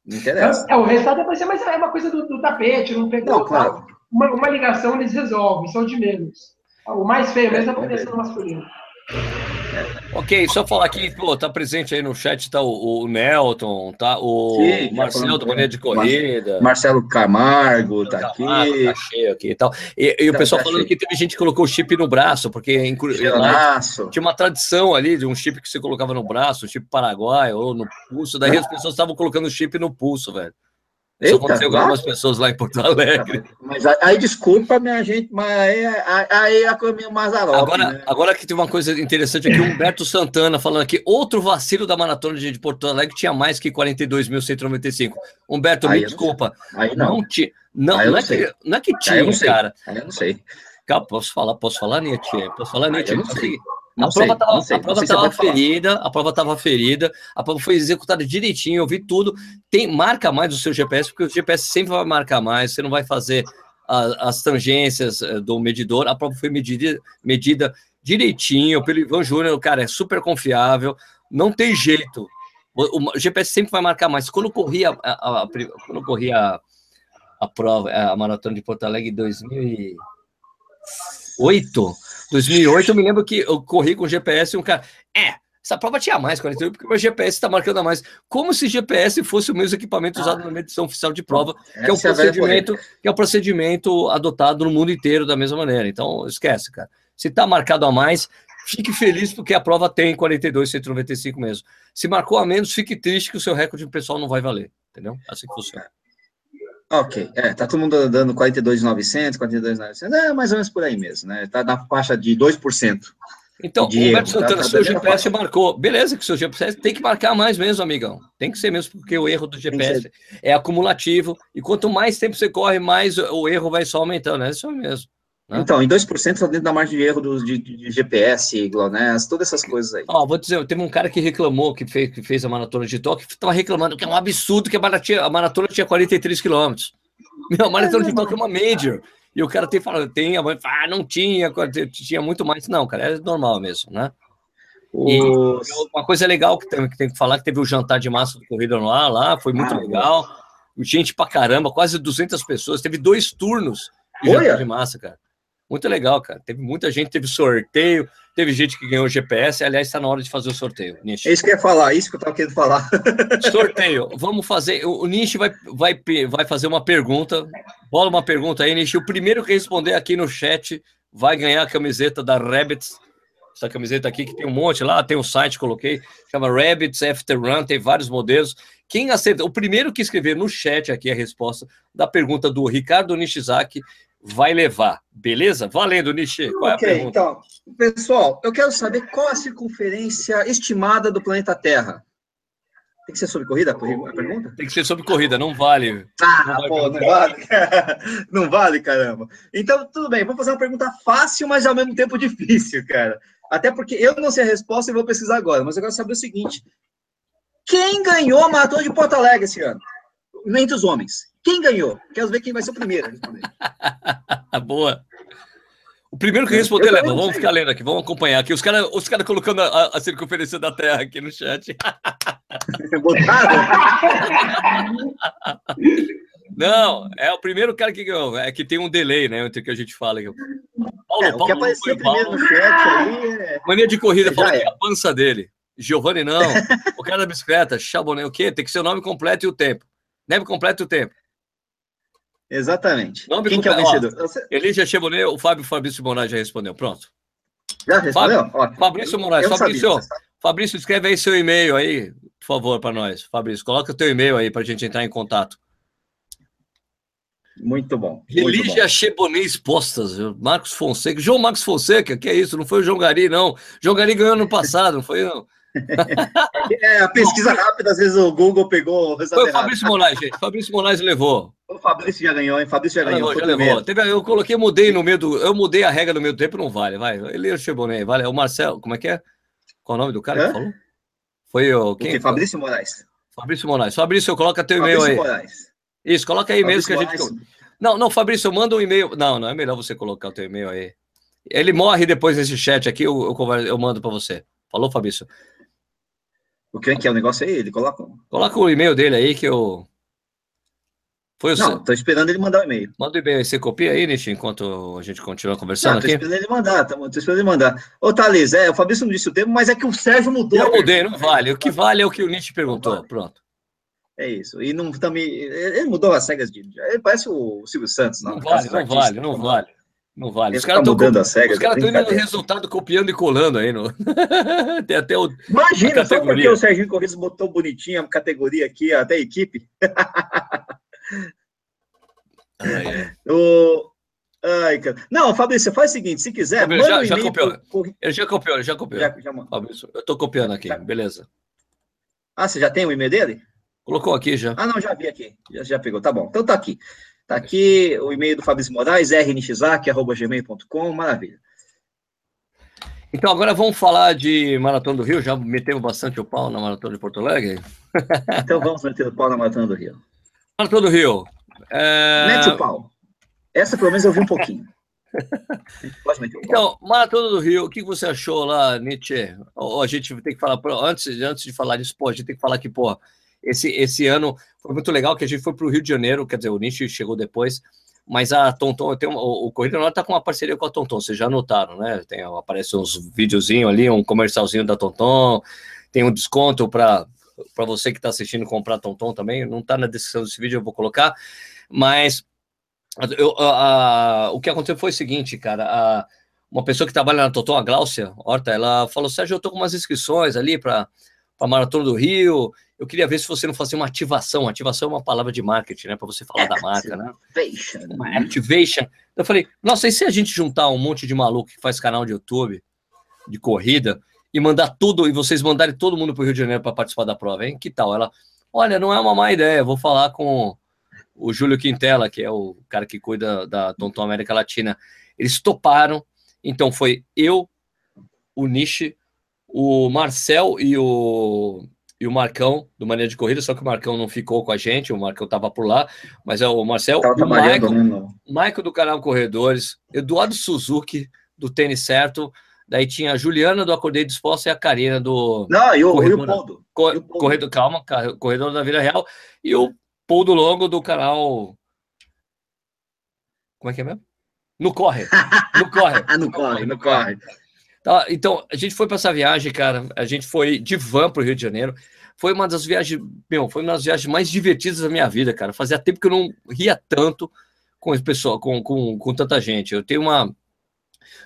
Não interessa. É, o resultado tem que aparecer, mas é uma coisa do, do tapete, não pegou. Não, claro. Uma, uma ligação eles resolvem, são de menos. O mais feio mesmo é a proteção masculina. Ok, só falar aqui, pô, tá presente aí no chat, tá o, o Nelton, tá o Sim, Marcelo do Boné de Corrida. Marcelo Camargo tá aqui. Tá cheio aqui e tal. E, e o tá, pessoal tá falando cheio. que teve gente que colocou o chip no braço, porque em, lá, tinha uma tradição ali de um chip que você colocava no braço, chip paraguai ou no pulso, daí as pessoas estavam colocando o chip no pulso, velho. Isso Eita, aconteceu com algumas pessoas lá em Porto Alegre. Mas aí, desculpa, minha gente, mas aí, aí, aí é a caminho Mazarope. Agora, né? agora que tem uma coisa interessante aqui, o Humberto Santana falando aqui, outro vacilo da maratona de Porto Alegre tinha mais que 42.195. Humberto, aí me desculpa. Aí não. Não, ti, não, não, não, é que, não é que tinha, cara. Aí eu não sei. Calma, posso falar, posso falar, Nietzsche? Posso falar, Nietzsche? Eu não sei. Não a sei, prova estava a prova estava ferida, a prova estava ferida, a prova foi executada direitinho, eu vi tudo. Tem marca mais o seu GPS, porque o GPS sempre vai marcar mais, você não vai fazer a, as tangências eh, do medidor. A prova foi medida, medida direitinho pelo Ivan Júnior, cara, é super confiável, não tem jeito. O, o GPS sempre vai marcar mais. Quando corria a, a, quando corria a, a prova, a maratona de Porto Alegre em 2008, 2008, eu me lembro que eu corri com o GPS e um cara. É, essa prova tinha mais 48, porque o meu GPS está marcando a mais. Como se GPS fosse o mesmo equipamento usado ah, na medição oficial de prova, que é um é procedimento, que é um procedimento adotado no mundo inteiro da mesma maneira. Então, esquece, cara. Se está marcado a mais, fique feliz porque a prova tem 42, 195 mesmo. Se marcou a menos, fique triste que o seu recorde pessoal não vai valer. Entendeu? Assim que funciona. Ok, é, tá todo mundo dando 42,900, 42,900, é mais ou menos por aí mesmo, né? Tá na faixa de 2%. Então, o Humberto tá? Santana, tá, tá seu GPS marcou. Beleza, que o seu GPS tem que marcar mais mesmo, amigão. Tem que ser mesmo, porque o erro do GPS é acumulativo. E quanto mais tempo você corre, mais o erro vai só aumentando. É isso mesmo. Né? Então, em 2% está dentro da margem de erro do, de, de GPS, GLONASS, todas essas coisas aí. Ó, vou dizer, teve um cara que reclamou, que fez, que fez a maratona de Tóquio, que estava reclamando que é um absurdo que a maratona, a maratona tinha 43 quilômetros. Meu, a maratona de Tóquio é uma major. E o cara tem falado, tem, a mãe fala, ah, não tinha, tinha muito mais. Não, cara, é normal mesmo, né? E uma coisa legal que tem, que tem que falar, que teve o jantar de massa do Corrida no Ar lá, foi muito ah, legal. Gente pra caramba, quase 200 pessoas. Teve dois turnos de jantar de massa, cara. Muito legal, cara. Teve muita gente, teve sorteio, teve gente que ganhou GPS. Aliás, está na hora de fazer o sorteio. Nish. É isso que eu ia falar, isso que eu estava querendo falar. Sorteio. Vamos fazer. O Nish vai, vai, vai fazer uma pergunta. Bola uma pergunta aí, Nish. O primeiro que responder aqui no chat vai ganhar a camiseta da Rabbits. Essa camiseta aqui que tem um monte lá, tem um site, coloquei, chama Rabbits After Run, tem vários modelos. Quem acerta, o primeiro que escrever no chat aqui a resposta da pergunta do Ricardo Nishizaki vai levar, beleza? Valendo, Nishi. Qual é a pergunta? Então, pessoal, eu quero saber qual a circunferência estimada do planeta Terra. Tem que ser sobre corrida a pergunta? Tem que ser sobre corrida, não vale. Ah, não pô, não vale. não vale, caramba. Então, tudo bem, vou fazer uma pergunta fácil, mas ao mesmo tempo difícil, cara. Até porque eu não sei a resposta e vou pesquisar agora, mas eu quero saber o seguinte: quem ganhou a maratona de Porto Alegre esse ano? Entre os homens. Quem ganhou? Quero ver quem vai ser o primeiro a responder. Boa. O primeiro que responder, leva. Vamos ficar lendo aqui, vamos acompanhar aqui. Os caras os cara colocando a, a, circunferência da Terra aqui no chat. Botaram? Não, é o primeiro cara que ganhou. É que tem um delay, né? Entre o que a gente fala. Paulo, é, Paulo, o que apareceu primeiro no chat aí é... Mania de corrida, fala que é a pança dele. Giovanni, não. o cara da bicicleta, Chabonet, o quê? Tem que ser o nome completo e o tempo. Nome completo e o tempo. Exatamente. Nome Quem que é o vencedor? Você... Elija Chebonet, o Fábio Fabrício Moraes já respondeu. Pronto. Já respondeu? Fábio, Fabrício Moraes. Fabrício, sabia, Fabrício, escreve aí seu e-mail aí, por favor, para nós. Fabrício, coloca o teu e-mail aí para a gente entrar em contato. Muito bom. Relígia Chebonet expostas. Marcos Fonseca. João Marcos Fonseca, que é isso? Não foi o João Gari, não. João Gari ganhou no passado, não foi, não. É, a pesquisa rápida, às vezes o Google pegou o resultado. Foi o Fabrício Moraes, gente. Fabrício Moraes levou. O Fabrício já ganhou, hein? Fabrício já ganhou. Já levou. Teve, eu coloquei, mudei no meio do. Eu mudei a regra no meio do tempo, não vale. Vai. Ele é o Chebonet, vale. O Marcelo, como é que é? Qual é o nome do cara Hã? que falou? Foi o. Quem? O Fabrício Moraes. Fabrício Moraes. Fabrício, coloca teu e-mail aí. Moraes. Isso, coloca aí mesmo que a gente. Não, não, Fabrício, manda um e-mail. Não, não é melhor você colocar o teu e-mail aí. Ele morre depois nesse chat aqui, eu, eu, eu mando para você. Falou, Fabrício? O que é que é o negócio aí? Ele coloca. Coloca o e-mail dele aí que eu. Foi o Não, tô esperando ele mandar o e-mail. Manda o e-mail aí. Você copia aí, Nish, enquanto a gente continua conversando Não, tô aqui? esperando ele mandar, tô, tô esperando ele mandar. Ô, Thales, é, o Fabrício não disse o tempo, mas é que o Sérgio mudou. Eu mudei, não vale. O que vale é o que o Nish perguntou. Vale. Pronto. É isso. E não também. Ele mudou as regras de. Ele parece o Silvio Santos, não. Não vale, não vale, não vale. Não vale. Os caras estão caras estão indo no resultado copiando e colando aí. No... Tem até o. Imagina só porque o Serginho Corrêa botou bonitinho a categoria aqui, até a equipe. o... Ai, cara. Não, Fabrício, faz o seguinte: se quiser. Fabrício, já, já copiou. Ele já copiou, já copiou. Já, já Fabrício, eu estou copiando aqui, tá. beleza. Ah, você já tem o e-mail dele? Colocou aqui já. Ah, não, já vi aqui. Já, já pegou. Tá bom. Então tá aqui. Tá aqui o e-mail do Fabrício Moraes, rnixac.gmail.com, maravilha. Então, agora vamos falar de Maratona do Rio. Já metemos bastante o pau na Maratona de Porto Alegre? Então vamos meter o pau na Maratona do Rio. Maratona do Rio. É... Mete o pau. Essa pelo menos eu vi um pouquinho. Então, Maratona do Rio, o que você achou lá, Nietzsche? a gente tem que falar, antes, antes de falar disso, pô, a gente tem que falar que, pô, esse, esse ano foi muito legal que a gente foi para o Rio de Janeiro, quer dizer, o Nishi chegou depois, mas a Tonton, tem o, o Corrida Norte está com uma parceria com a Tonton, vocês já notaram, né? Tem, aparece uns videozinhos ali, um comercialzinho da Tonton, tem um desconto para para você que está assistindo comprar Tonton também, não está na descrição desse vídeo, eu vou colocar, mas eu, a, a, o que aconteceu foi o seguinte, cara, a, uma pessoa que trabalha na Tonton, a Gláucia Horta, ela falou, Sérgio, eu estou com umas inscrições ali para a Maratona do Rio, eu queria ver se você não fazia uma ativação. Ativação é uma palavra de marketing, né? Para você falar da marca, né? Uma activation. Eu falei, nossa, e se a gente juntar um monte de maluco que faz canal de YouTube de corrida e mandar tudo, e vocês mandarem todo mundo para o Rio de Janeiro para participar da prova, hein? Que tal? Ela, olha, não é uma má ideia, vou falar com o Júlio Quintela, que é o cara que cuida da Tonton América Latina. Eles toparam, então foi eu, o Nishi, o Marcel e o e o Marcão, do Maneira de Corrida, só que o Marcão não ficou com a gente, o Marcão estava por lá, mas é o Marcel, o Michael, né, Michael do canal Corredores, Eduardo Suzuki, do Tênis Certo, daí tinha a Juliana do Acordei Disposto e a Karina do... Não, e o, corredor, e o Corredor, calma, Corredor da Vida Real, e o Paul do Longo do canal... Como é que é mesmo? No corre. No corre. no corre, no corre. Tá, então, a gente foi para essa viagem, cara. A gente foi de van para o Rio de Janeiro. Foi uma das viagens, meu, foi uma das viagens mais divertidas da minha vida, cara. Fazia tempo que eu não ria tanto com esse pessoal, com, com, com tanta gente. Eu tenho uma.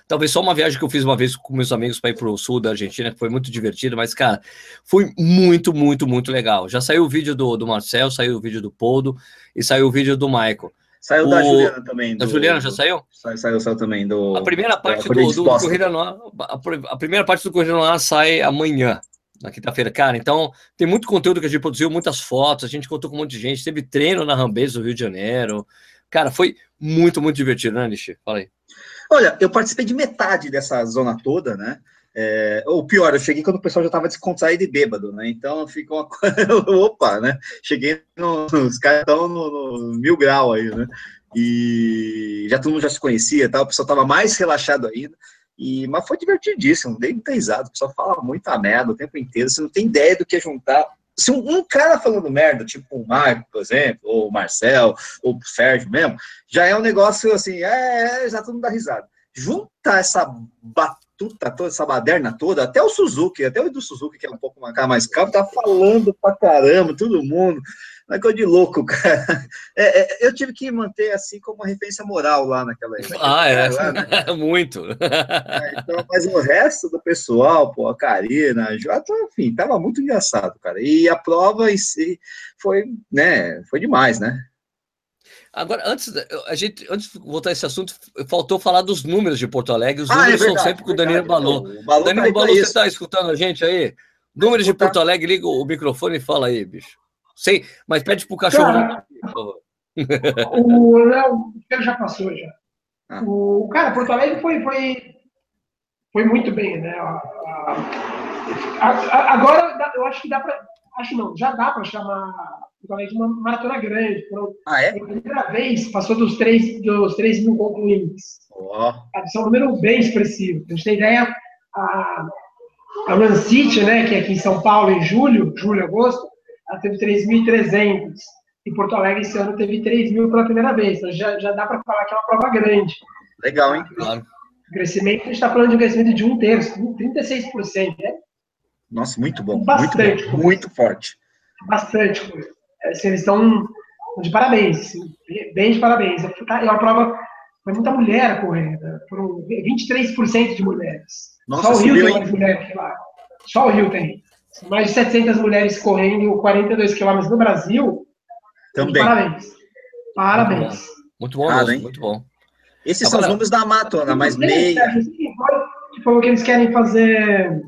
Talvez só uma viagem que eu fiz uma vez com meus amigos para ir para o sul da Argentina, que foi muito divertido, mas, cara, foi muito, muito, muito legal. Já saiu o vídeo do, do Marcel, saiu o vídeo do Poldo e saiu o vídeo do Michael. Saiu o... da Juliana também. Do... Da Juliana já saiu? Saiu, saiu, saiu também. Do... A primeira parte do, do, do Corrida no Ar, a, primeira parte do Corrida no Ar sai amanhã, na quinta-feira. Cara, então tem muito conteúdo que a gente produziu, muitas fotos, a gente contou com um monte de gente, teve treino na Rambeza do Rio de Janeiro. Cara, foi muito, muito divertido, né, Nishi? Fala aí. Olha, eu participei de metade dessa zona toda, né? É, ou pior, eu cheguei quando o pessoal já estava descontraído e bêbado, né? Então fica uma coisa. Opa, né? Cheguei, no, os caras estão no, no, mil grau aí, né? E já todo mundo já se conhecia, tá? o pessoal estava mais relaxado ainda. E, mas foi divertidíssimo, dei muita risada. O pessoal fala muita merda o tempo inteiro. Você não tem ideia do que é juntar. Se um, um cara falando merda, tipo o Marco, por exemplo, ou o Marcel, ou o Sérgio mesmo, já é um negócio assim, é, é já todo mundo dá risada. Junta essa batuta toda, essa baderna toda, até o Suzuki, até o do Suzuki, que é um pouco mais calma, tá falando pra caramba, todo mundo. Mas é coisa de louco, cara. É, é, eu tive que manter assim como uma referência moral lá naquela época. Ah, é. Lá, né? Muito. É, então, mas o resto do pessoal, pô, a Karina, a Jota, enfim, tava muito engraçado, cara. E a prova em si foi, né, foi demais, né? Agora, antes, a gente, antes de voltar a esse assunto, faltou falar dos números de Porto Alegre. Os ah, números é verdade, são sempre com o Danilo Balô. Danilo Balô, você está escutando a gente aí? Números de Porto Alegre, liga o microfone e fala aí, bicho. Sei, mas pede pro cachorro. Cara, o Léo, já passou já. Ah. O cara, Porto Alegre foi, foi, foi muito bem, né? Agora eu acho que dá para, acho não, já dá para chamar Porto Alegre de uma maratona grande. ah, é? Pela primeira vez passou dos 3, dos 3 mil concluintes. Oh. É um número bem expressivo. A gente tem ideia, a, a Run City, né, que é aqui em São Paulo, em julho, julho, agosto, ela teve 3.300. E Porto Alegre esse ano teve 3 mil pela primeira vez. Então já, já dá para falar que é uma prova grande. Legal, hein? Claro. O crescimento, a gente está falando de um crescimento de um terço, 36%, né? Nossa, muito bom. Bastante. Muito, bom, muito forte. Bastante coisa. Assim, eles estão de parabéns, bem de parabéns. É uma prova, foi muita mulher correndo, foram 23% de mulheres. Nossa, Só o Rio tem mais lá. Só o Rio tem mais de 700 mulheres correndo 42 quilômetros no Brasil. Também. Parabéns. Parabéns. Muito bom, muito bom, muito bom. Esses Agora, são os números da maratona, mas meia. Que falou que eles querem fazer.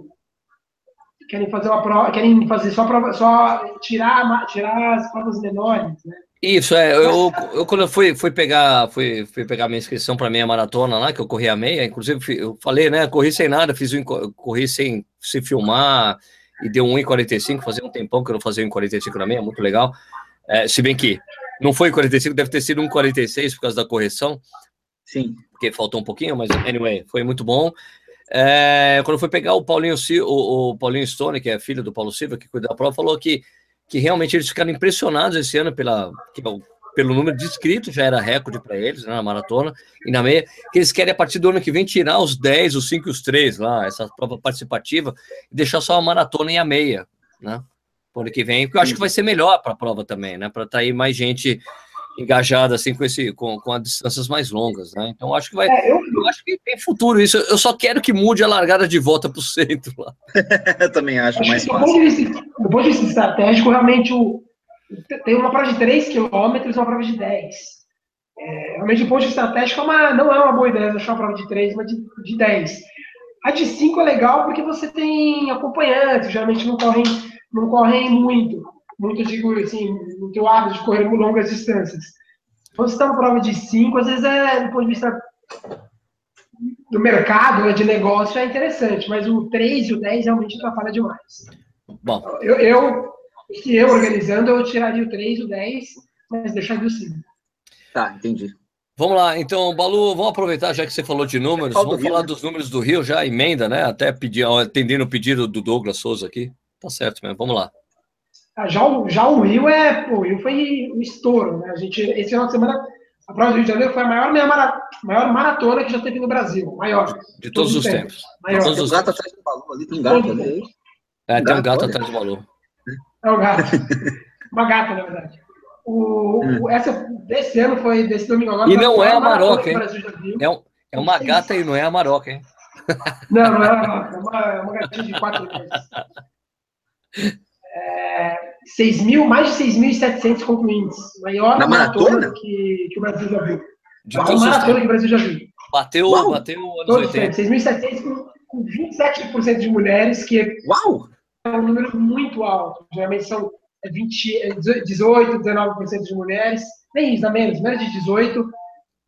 Querem fazer uma prova, querem fazer só prova, só tirar, tirar as provas menores, né? Isso, é. Eu, eu quando eu fui, fui pegar, fui, fui pegar minha inscrição para meia maratona lá, que eu corri a meia, inclusive eu falei, né? Corri sem nada, fiz um, corri sem se filmar, e deu 1,45, fazia um tempão que eu não fazia 1,45 na meia, muito legal. É, se bem que não foi 45, deve ter sido 1,46 por causa da correção. Sim. Porque faltou um pouquinho, mas anyway, foi muito bom. É, quando foi pegar o Paulinho, o, o Paulinho Stone, que é filho do Paulo Silva, que cuida da prova, falou que, que realmente eles ficaram impressionados esse ano pela, que, é pelo número de inscritos, já era recorde para eles né, na maratona e na meia, que eles querem a partir do ano que vem tirar os 10, os 5 e os 3 lá, essa prova participativa, e deixar só a maratona e a meia, né? Por ano que vem, porque eu acho que vai ser melhor para a prova também, né? Para atrair mais gente engajada assim com esse com, com as distâncias mais longas, né? Então acho que vai, é, eu... eu... acho que tem futuro isso. Eu só quero que mude a largada de volta para o centro lá. eu também acho, acho mais fácil. Do ponto de vista estratégico, realmente o tem uma prova de 3 km e uma prova de 10. É, realmente, do ponto de vista estratégico, é uma, não é uma boa ideia deixar uma prova de 3, mas de, de 10. A de 5 é legal porque você tem acompanhantes, geralmente não correm, não correm muito. Muito, digo assim, no teu hábito de correr longas distâncias. Quando você está na prova de 5, às vezes é, do ponto de vista do mercado, né, de negócio, é interessante, mas o 3 e o 10 realmente atrapalha demais. Bom. Eu, eu se eu organizando, eu tiraria o 3, o 10, mas deixaria o 5. Tá, entendi. Vamos lá, então, Balu, vamos aproveitar, já que você falou de números, vamos do falar Rio, né? dos números do Rio, já emenda, né? Até pedir, atendendo o pedido do Douglas Souza aqui. Tá certo mesmo, vamos lá. Ah, já, o, já o Rio é, pô, o Rio foi um estouro, né? A gente, esse final de semana, A prova do Rio de Janeiro foi a maior, mara, maior maratona que já teve no Brasil. Maior. De todos, todos os tempos. tempos. Maior. Todos os gato atrás do balão ali, tem um gato ali. É, tem um gato atrás do balão. É um gato. Uma gata, na verdade. O, o, hum. essa, desse ano foi desse domingo agora. E não é a Maroca, hein? É, um, é uma gata e não é a Maroca, hein? Não, não é a Maroca. É uma, é uma gatinha de quatro meses. É, 6 mil, mais de 6.700 concluintes. Maior Na maratona, maratona que, que o Brasil já viu. De maior maratona que o Brasil já viu. Bateu, Uau. bateu anos 80. 6.700 com, com 27% de mulheres, que Uau. É um número muito alto. Geralmente são 20, 18, 19% de mulheres. Nem isso, menos, menos de 18%.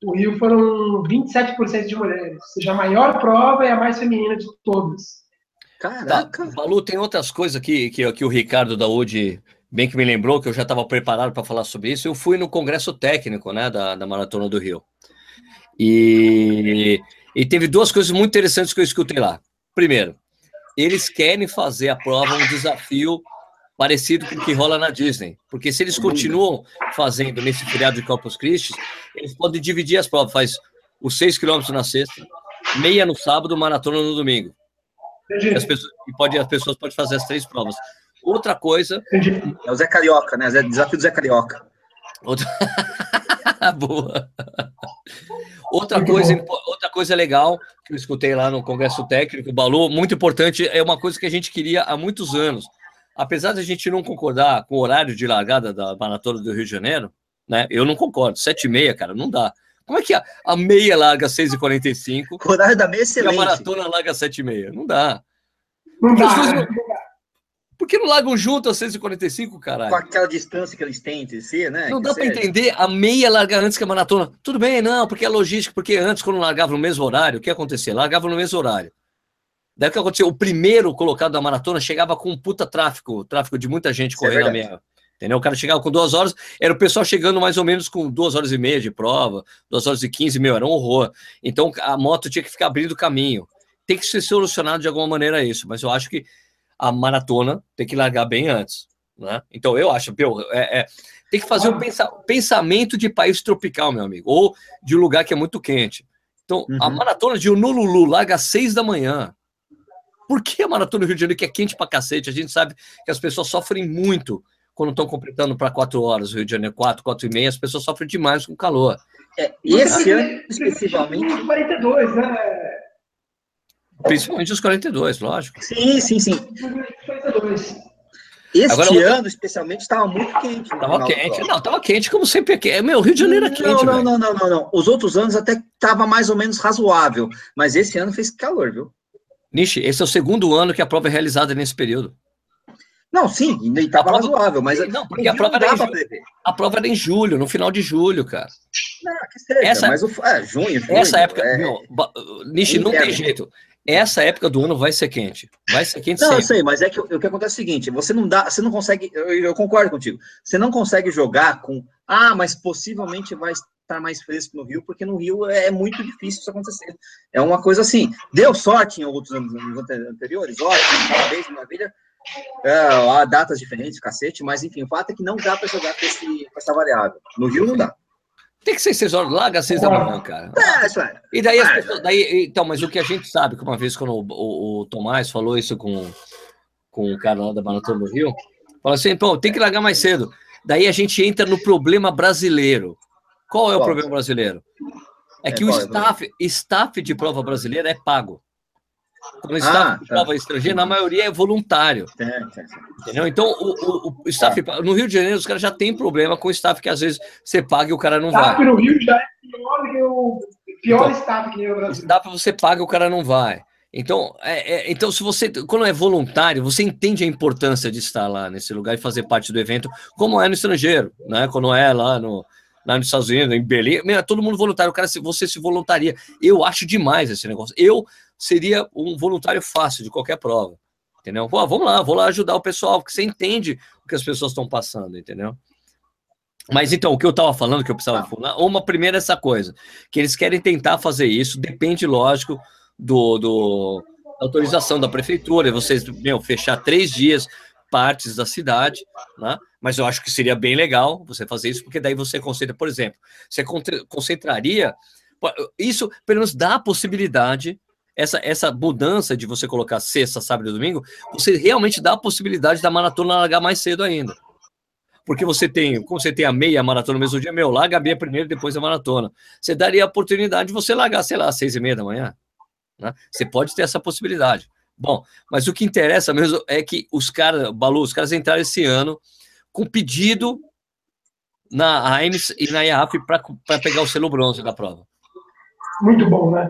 O Rio foram 27% de mulheres. Ou seja, a maior prova é a mais feminina de todas. Caraca! Tá, Balu, tem outras coisas que, que, que o Ricardo da UD bem que me lembrou, que eu já estava preparado para falar sobre isso. Eu fui no congresso técnico né, da, da Maratona do Rio. E, e teve duas coisas muito interessantes que eu escutei lá. Primeiro, eles querem fazer a prova um desafio parecido com o que rola na Disney. Porque se eles continuam fazendo nesse feriado de Corpus Christi, eles podem dividir as provas. Faz os 6 quilômetros na sexta, meia no sábado, maratona no domingo. E as pessoas, e pode, as pessoas podem fazer as três provas. Outra coisa. É o Zé Carioca, né? Desafio do Zé Carioca. Outra... Boa. Outra coisa, outra coisa legal que eu escutei lá no Congresso Técnico, Balu, muito importante, é uma coisa que a gente queria há muitos anos. Apesar de a gente não concordar com o horário de largada da Maratona do Rio de Janeiro, né? Eu não concordo. Sete e meia, cara, não dá. Como é que a, a meia larga 6h45? O horário da meia é excelente. E a maratona larga 7h30? Não dá. Não dá. Não... Por que não largam junto às 6h45, caralho? Com aquela distância que eles têm entre si, né? Não que dá para entender a meia largar antes que a maratona. Tudo bem, não, porque é logística, porque antes, quando largava no mesmo horário, o que acontecia? Largava no mesmo horário. Daí o que aconteceu? O primeiro colocado da maratona chegava com um puta tráfico, tráfico de muita gente Isso é correndo é na meia. Entendeu? O cara chegava com duas horas, era o pessoal chegando mais ou menos com duas horas e meia de prova, duas horas e quinze, meu, era um horror. Então a moto tinha que ficar abrindo caminho. Tem que ser solucionado de alguma maneira isso, mas eu acho que a maratona tem que largar bem antes. Né? Então eu acho, meu, é, é, tem que fazer um pensa, pensamento de país tropical, meu amigo, ou de um lugar que é muito quente. Então, uhum. a maratona de Honolulu larga às seis da manhã. Por que a maratona do Rio de Janeiro, que é quente pra cacete? A gente sabe que as pessoas sofrem muito quando estão completando para quatro horas, o Rio de Janeiro, quatro, quatro e meia, as pessoas sofrem demais com calor. É, esse ano, especificamente. 42, né? Principalmente os 42, lógico. Sim, sim, sim. 42. Este Agora, ano, especialmente, estava muito quente. Estava quente. Não, estava quente, como sempre é. Meu, Rio de Janeiro é quente. Não, não, não, não, não, não. Os outros anos até estava mais ou menos razoável. Mas esse ano fez calor, viu? Nishi, esse é o segundo ano que a prova é realizada nesse período. Não, sim, ainda estava razoável, mas. Não, porque a prova, era em julho, a prova era em julho, no final de julho, cara. Não, que seja, essa, mas o, é, junho, junho. Essa época, é, não, Nishi, não tem jeito. Essa época do ano vai ser quente. Vai ser quente Não, sempre. eu sei, mas é que o, que acontece é o seguinte: você não dá, você não consegue. Eu, eu concordo contigo. Você não consegue jogar com. Ah, mas possivelmente vai estar mais fresco no Rio, porque no Rio é, é muito difícil isso acontecer. É uma coisa assim. Deu sorte em outros anos anteriores, ótimo, parabéns, maravilha é, há datas diferentes, cacete, mas enfim, o fato é que não dá para jogar com, esse, com essa variável. No Rio não dá. Tem que ser seis horas, larga às seis da manhã, cara. É, isso é. E daí as é. pessoas. Daí, então, mas o que a gente sabe, que uma vez quando o, o, o Tomás falou isso com, com o cara lá da Maratona do Rio, falou assim: pô, tem que largar mais cedo. Daí a gente entra no problema brasileiro. Qual é o problema brasileiro? É que é, o é staff, staff de prova brasileira é pago. Quando está ah, tá. prova estrangeira, na maioria é voluntário. Entendeu? Então, o, o, o staff. Tá. No Rio de Janeiro, os caras já têm problema com o staff que às vezes você paga e o cara não staff vai. no Rio já é pior que o pior então, staff que no Brasil. Staff você paga e o cara não vai. Então, é, é, então, se você, quando é voluntário, você entende a importância de estar lá nesse lugar e fazer parte do evento, como é no estrangeiro, né? Quando é lá no, lá nos Estados Unidos, em Berlim, meu, é todo mundo voluntário, o cara, você se voluntaria. Eu acho demais esse negócio. Eu seria um voluntário fácil de qualquer prova, entendeu? Pô, vamos lá, vou lá ajudar o pessoal, porque você entende o que as pessoas estão passando, entendeu? Mas então, o que eu estava falando, que eu precisava falar, uma primeira essa coisa, que eles querem tentar fazer isso, depende, lógico, do, do da autorização da prefeitura, vocês, meu, fechar três dias partes da cidade, né? Mas eu acho que seria bem legal você fazer isso, porque daí você concentra, por exemplo, você concentraria isso, pelo menos dá a possibilidade essa, essa mudança de você colocar sexta, sábado e domingo, você realmente dá a possibilidade da maratona largar mais cedo ainda. Porque você tem, como você tem a meia maratona no mesmo dia, meu, larga a meia primeiro, depois a maratona. Você daria a oportunidade de você largar, sei lá, às seis e meia da manhã. Né? Você pode ter essa possibilidade. Bom, mas o que interessa mesmo é que os caras, Balu, os caras entraram esse ano com pedido na AIMS e na IAF para pegar o selo bronze da prova. Muito bom, né?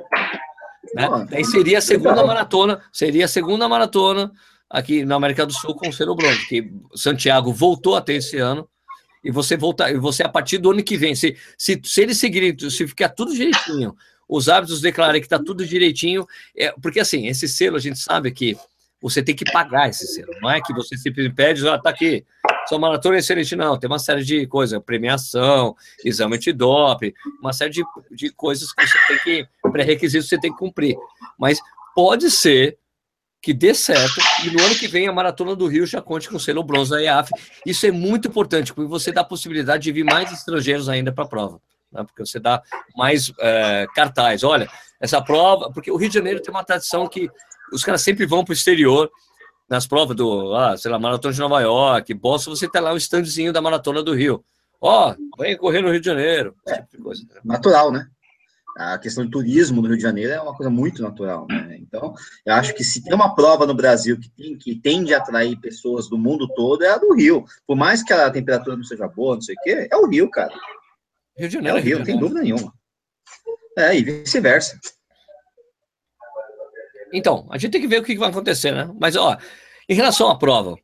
Né? Daí seria a segunda maratona, seria a segunda maratona aqui na América do Sul com o selo bronze, que Santiago voltou a ter esse ano, e você voltar, você a partir do ano que vem, se, se, se eles seguirem, se ficar tudo direitinho, os hábitos declararem que está tudo direitinho, é, porque assim, esse selo a gente sabe que você tem que pagar esse selo, não é que você simplesmente pede, ah, tá aqui, sua maratona excelente, não, tem uma série de coisas, premiação, exame antidoping, uma série de, de coisas que você tem que, pré-requisitos você tem que cumprir, mas pode ser que dê certo e no ano que vem a Maratona do Rio já conte com o selo bronze da IAF. Isso é muito importante, porque você dá a possibilidade de vir mais estrangeiros ainda para a prova, né? porque você dá mais é, cartaz. Olha, essa prova, porque o Rio de Janeiro tem uma tradição que os caras sempre vão para o exterior, nas provas do, ah, sei lá, Maratona de Nova York, Boston, você tem lá um standzinho da Maratona do Rio. Ó, oh, vem correr no Rio de Janeiro. É, tipo de coisa, natural, né? A questão de turismo no Rio de Janeiro é uma coisa muito natural, né? Então, eu acho que se tem uma prova no Brasil que, tem, que tende a atrair pessoas do mundo todo, é a do Rio. Por mais que a temperatura não seja boa, não sei o quê, é o Rio, cara. Rio de Janeiro. É o Rio, não tem dúvida nenhuma. É, e vice-versa. Então, a gente tem que ver o que vai acontecer, né? Mas, ó, em relação à prova,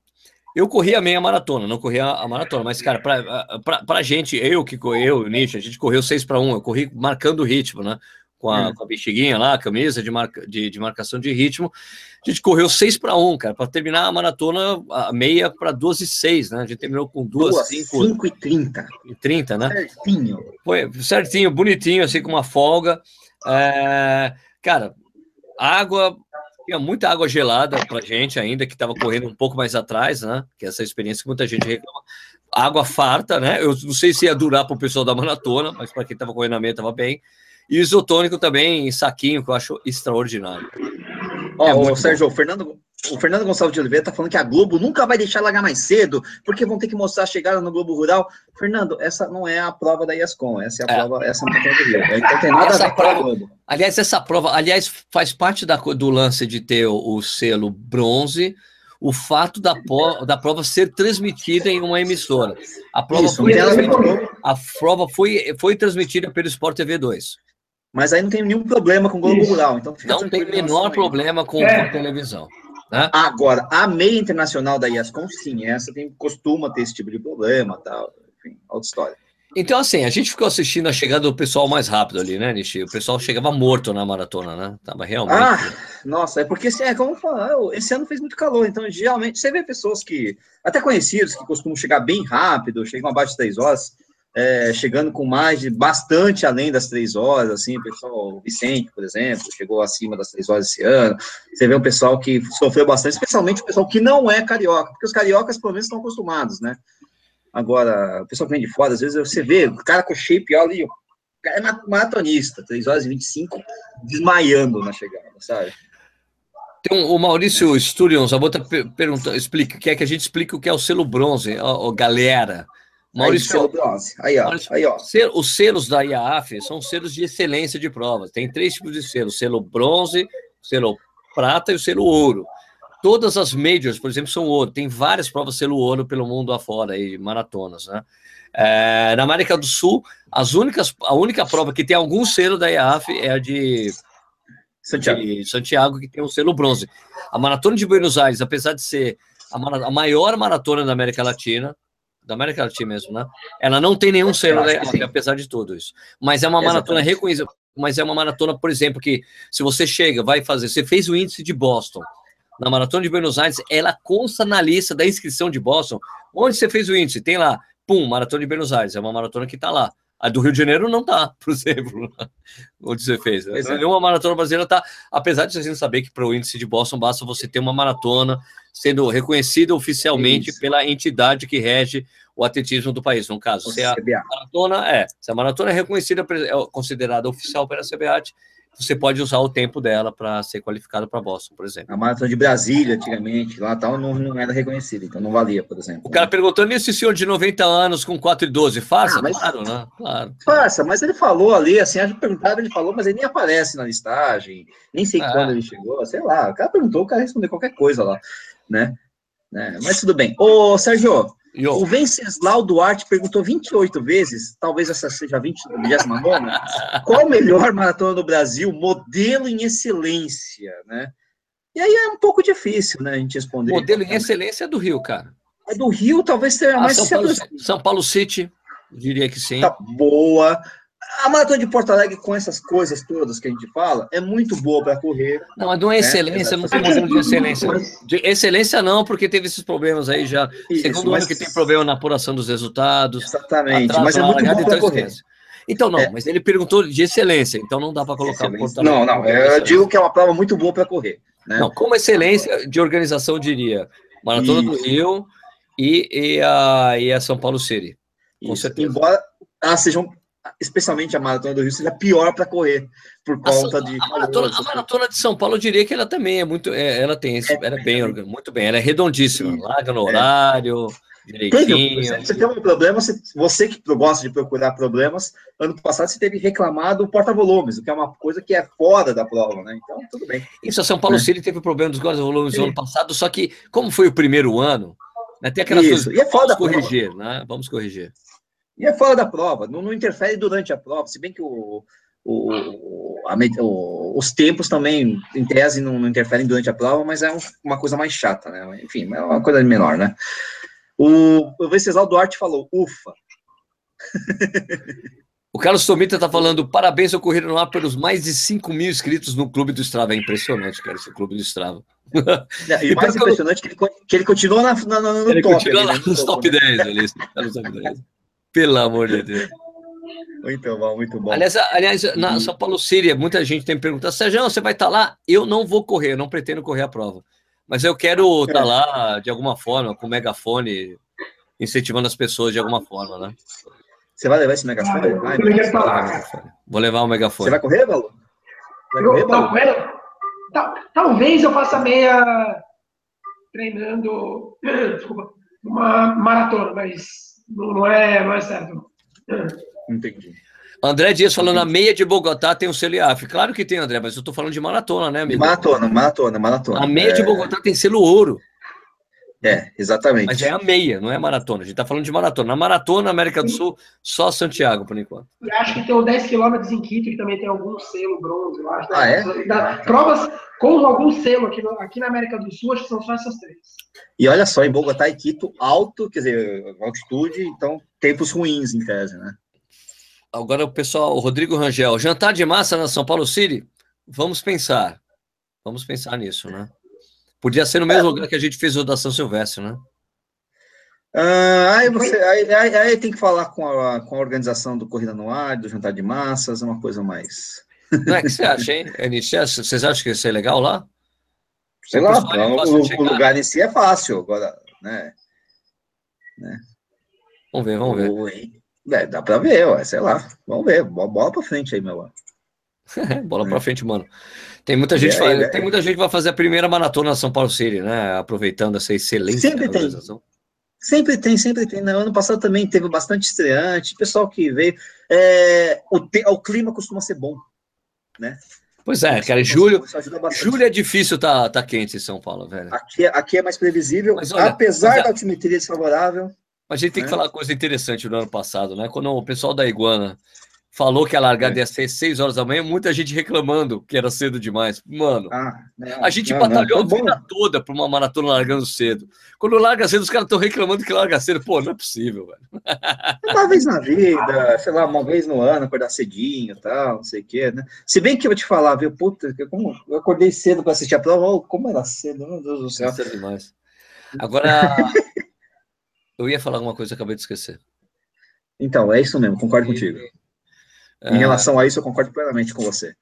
eu corri a meia maratona, não corri a, maratona, mas, cara, pra, pra, pra gente, eu que eu, Nietzsche, a gente correu 6 para 1, eu corri marcando o ritmo, né? Com a, hum. com a bexiguinha lá, a camisa de, marca, de, de marcação de ritmo. A gente correu 6 para 1, cara, para terminar a maratona, a meia para 12 e 6, né? A gente terminou com 2, 5. 5 e 30. E 30, né? Certinho. Foi certinho, bonitinho, assim, com uma folga. É, cara, água, tinha muita água gelada para gente ainda, que estava correndo um pouco mais atrás, né? Que é essa experiência que muita gente reclama. Água farta, né? Eu não sei se ia durar para o pessoal da maratona, mas para quem estava correndo na meia estava bem. E isotônico também em saquinho, que eu acho extraordinário. Ó, é o Sérgio, o Fernando, o Fernando Gonçalves de Oliveira tá falando que a Globo nunca vai deixar largar mais cedo, porque vão ter que mostrar a chegada no Globo Rural. Fernando, essa não é a prova da IASCOM, essa é a é. prova, essa é a prova do Rio. Então tem nada essa a ver prova, com a Globo. Aliás, essa prova, aliás, faz parte da, do lance de ter o, o selo bronze, o fato da, da prova ser transmitida em uma emissora. A prova, Isso, foi, a prova foi, foi transmitida pelo Sport TV 2. Mas aí não tem nenhum problema com o Globo Rural. Então não tem menor problema com, é. com televisão. Né? Agora, a meia internacional da IASCOM, sim, essa tem, costuma ter esse tipo de problema, tal, enfim, outra história. Então, assim, a gente ficou assistindo a chegada do pessoal mais rápido ali, né, Nishi? O pessoal chegava morto na maratona, né? Tava realmente. Ah, nossa, é porque, assim, é como falar, esse ano fez muito calor, então, geralmente, você vê pessoas que, até conhecidos, que costumam chegar bem rápido, chegam abaixo de três horas, é, chegando com mais de bastante além das três horas, assim, o pessoal, o Vicente, por exemplo, chegou acima das três horas esse ano. Você vê um pessoal que sofreu bastante, especialmente o pessoal que não é carioca, porque os cariocas, pelo menos, estão acostumados, né? Agora, o pessoal que vem de fora, às vezes você vê o cara com shape, ali, o cara é maratonista, 3 horas e 25, desmaiando na chegada, sabe? Tem um, o Maurício. Sturions, a outra pergunta, explica, quer que a gente explique o que é o selo bronze, ó, ó galera. Maurício, aí, aí, ó, Maurício, aí, ó. Os selos da IAAF são selos de excelência de provas. Tem três tipos de selos: selo bronze, selo prata e o selo ouro. Todas as majors, por exemplo, são ouro. Tem várias provas selo ouro pelo mundo afora, aí, maratonas, né? É, na América do Sul, as únicas, a única prova que tem algum selo da IAAF é a de Santiago. de Santiago, que tem um selo bronze. A Maratona de Buenos Aires, apesar de ser a, a maior maratona da América Latina, da América Latina mesmo, né? Ela não tem nenhum selo, né? apesar de tudo isso. Mas é uma maratona reconhecida. Mas é uma maratona, por exemplo, que se você chega, vai fazer, você fez o índice de Boston na maratona de Buenos Aires, ela consta na lista da inscrição de Boston. Onde você fez o índice? Tem lá, pum, maratona de Buenos Aires, é uma maratona que está lá. A do Rio de Janeiro não tá, por exemplo, onde você fez. Né? Nenhuma maratona brasileira tá, apesar de você não saber que para o índice de Boston basta você ter uma maratona, sendo reconhecida oficialmente Isso. pela entidade que rege o atletismo do país. No caso, se a maratona é, se a maratona é reconhecida, é considerada oficial pela CBAT, você pode usar o tempo dela para ser qualificado para Boston, por exemplo. A maratona de Brasília, antigamente, lá tal, não, não era reconhecida, então não valia, por exemplo. O cara perguntando, esse senhor de 90 anos com 4 e 12, faça? Ah, mas, claro, né? Claro. Faça, mas ele falou ali, assim, a gente perguntava, ele falou, mas ele nem aparece na listagem, nem sei é. quando ele chegou, sei lá. O cara perguntou, o cara respondeu qualquer coisa lá, né? né? Mas tudo bem. Ô, Sérgio, Yo. O Venceslau Duarte perguntou 28 vezes, talvez essa seja a 29 qual o melhor maratona do Brasil, modelo em excelência, né? E aí é um pouco difícil, né, a gente responder. Modelo em excelência é do Rio, cara. É do Rio, talvez seja ah, mais... São Paulo, São Paulo City, diria que sim. Tá boa a maratona de Porto Alegre, com essas coisas todas que a gente fala, é muito boa para correr. Não, mas não é né? excelência, né? não tem modelo de excelência. De excelência não, porque teve esses problemas aí já. Isso, segundo mas... ano que tem problema na apuração dos resultados. Exatamente, mas é muito bom para correr. Então, não, é. mas ele perguntou de excelência, então não dá para colocar Porto Alegre. Não, não, eu digo que é uma prova muito boa para correr. Né? Não, como excelência de organização, diria Maratona Isso. do Rio e, e, a, e a São Paulo City. Com Isso. certeza. Embora elas sejam especialmente a maratona do Rio, seja pior para correr por conta a, de. A maratona, a maratona, de São Paulo, eu diria que ela também é muito. É, ela tem esse, é, ela é bem, muito bem, ela é redondíssima, sim, larga no é. horário. Direitinho. Teve, você tem um problema, você, você que gosta de procurar problemas, ano passado você teve reclamado o porta-volumes, o que é uma coisa que é fora da prova, né? Então, tudo bem. Isso, a São Paulo é. City teve problema dos porta-volumes no ano passado, só que, como foi o primeiro ano, né, tem aquelas Isso. coisas. E é foda vamos corrigir, né? Vamos corrigir. E é fora da prova, não, não interfere durante a prova, se bem que o, o, a, o, os tempos também, em tese, não, não, interferem durante a prova, mas é um, uma coisa mais chata, né? Enfim, é uma coisa menor, né? O, o Venceslau Duarte falou, ufa. O Carlos Tomita está falando, parabéns ao Corrida no Ar pelos mais de 5 mil inscritos no Clube do Strava. É impressionante, cara, esse Clube do Strava. É, e, o mais impressionante é que ele, que ele continua na, na, no ele top. Continua ali, né? nos top 10 ali, tá nos top 10. Pelo amor de Deus. Muito bom, muito bom. Aliás, aliás na São Paulo Síria, muita gente tem perguntado, Sérgio, você vai estar tá lá? Eu não vou correr, eu não pretendo correr a prova. Mas eu quero estar tá lá de alguma forma, com megafone, incentivando as pessoas de alguma forma, né? Você vai levar esse megafone? Ah, eu vou levar o megafone. Você vai correr, Balu? Vai correr, Balu? Talvez eu faça meia treinando, desculpa, uma maratona, mas não, não, é, não é certo. Entendi. André Dias falando, a meia de Bogotá tem o selo IAF. Claro que tem, André, mas eu estou falando de maratona, né, amigo? Maratona, maratona, maratona. A meia é... de Bogotá tem selo ouro. É, exatamente. Mas é a meia, não é a maratona. A gente está falando de maratona. Na maratona, América do Sul, só Santiago, por enquanto. Eu acho que tem o 10 km em Quito, que também tem algum selo bronze, eu acho. Né? Ah, é? Da, provas com algum selo aqui, no, aqui na América do Sul, acho que são só essas três. E olha só, em Bogotá e Quito, alto, quer dizer, altitude, então tempos ruins em tese, né? Agora o pessoal, o Rodrigo Rangel, jantar de massa na São Paulo City? Vamos pensar. Vamos pensar nisso, né? Podia ser no mesmo é. lugar que a gente fez o da São Silvestre, né? Ah, aí, você, aí, aí, aí, tem que falar com a, com a organização do Corrida no Ar, do Jantar de Massas, é uma coisa mais. Não é que você acha, hein, Vocês acham que isso é legal lá? Sei lá, o, o, lugar em si é fácil, agora, né? né? Vamos ver, vamos ver. É, dá pra ver, ué, sei lá. Vamos ver, bola pra frente aí, meu. bola pra frente, mano. Tem muita gente, é, faz, é, tem muita gente que vai fazer a primeira maratona na São Paulo City, né? Aproveitando essa excelência sempre tem. Sempre tem, sempre tem. No ano passado também teve bastante estreante, pessoal que veio. É, o, te, o clima costuma ser bom, né? Pois é, cara, julho, julho é difícil tá, tá quente em São Paulo, velho. Aqui, aqui é mais previsível, mas, olha, apesar mas, da altimetria desfavorável. Mas a gente tem que né? falar uma coisa interessante no ano passado, né? Quando o pessoal da Iguana falou que a largada é. ia ser 6 horas da manhã, muita gente reclamando que era cedo demais. Mano, ah, não, a gente não, batalhou não, a vida toda para uma maratona largando cedo. Quando larga cedo, os caras estão reclamando que larga cedo. Pô, não é possível, velho. Uma vez na vida, sei lá, uma vez no ano, acordar cedinho e tal, não sei o quê, né? Se bem que eu vou te falar, viu, puta, como eu acordei cedo para assistir a prova, oh, como era cedo, meu Deus do céu. Cedo demais. Agora, eu ia falar alguma coisa, acabei de esquecer. Então, é isso mesmo, concordo e... contigo. Em relação a isso, eu concordo plenamente com você.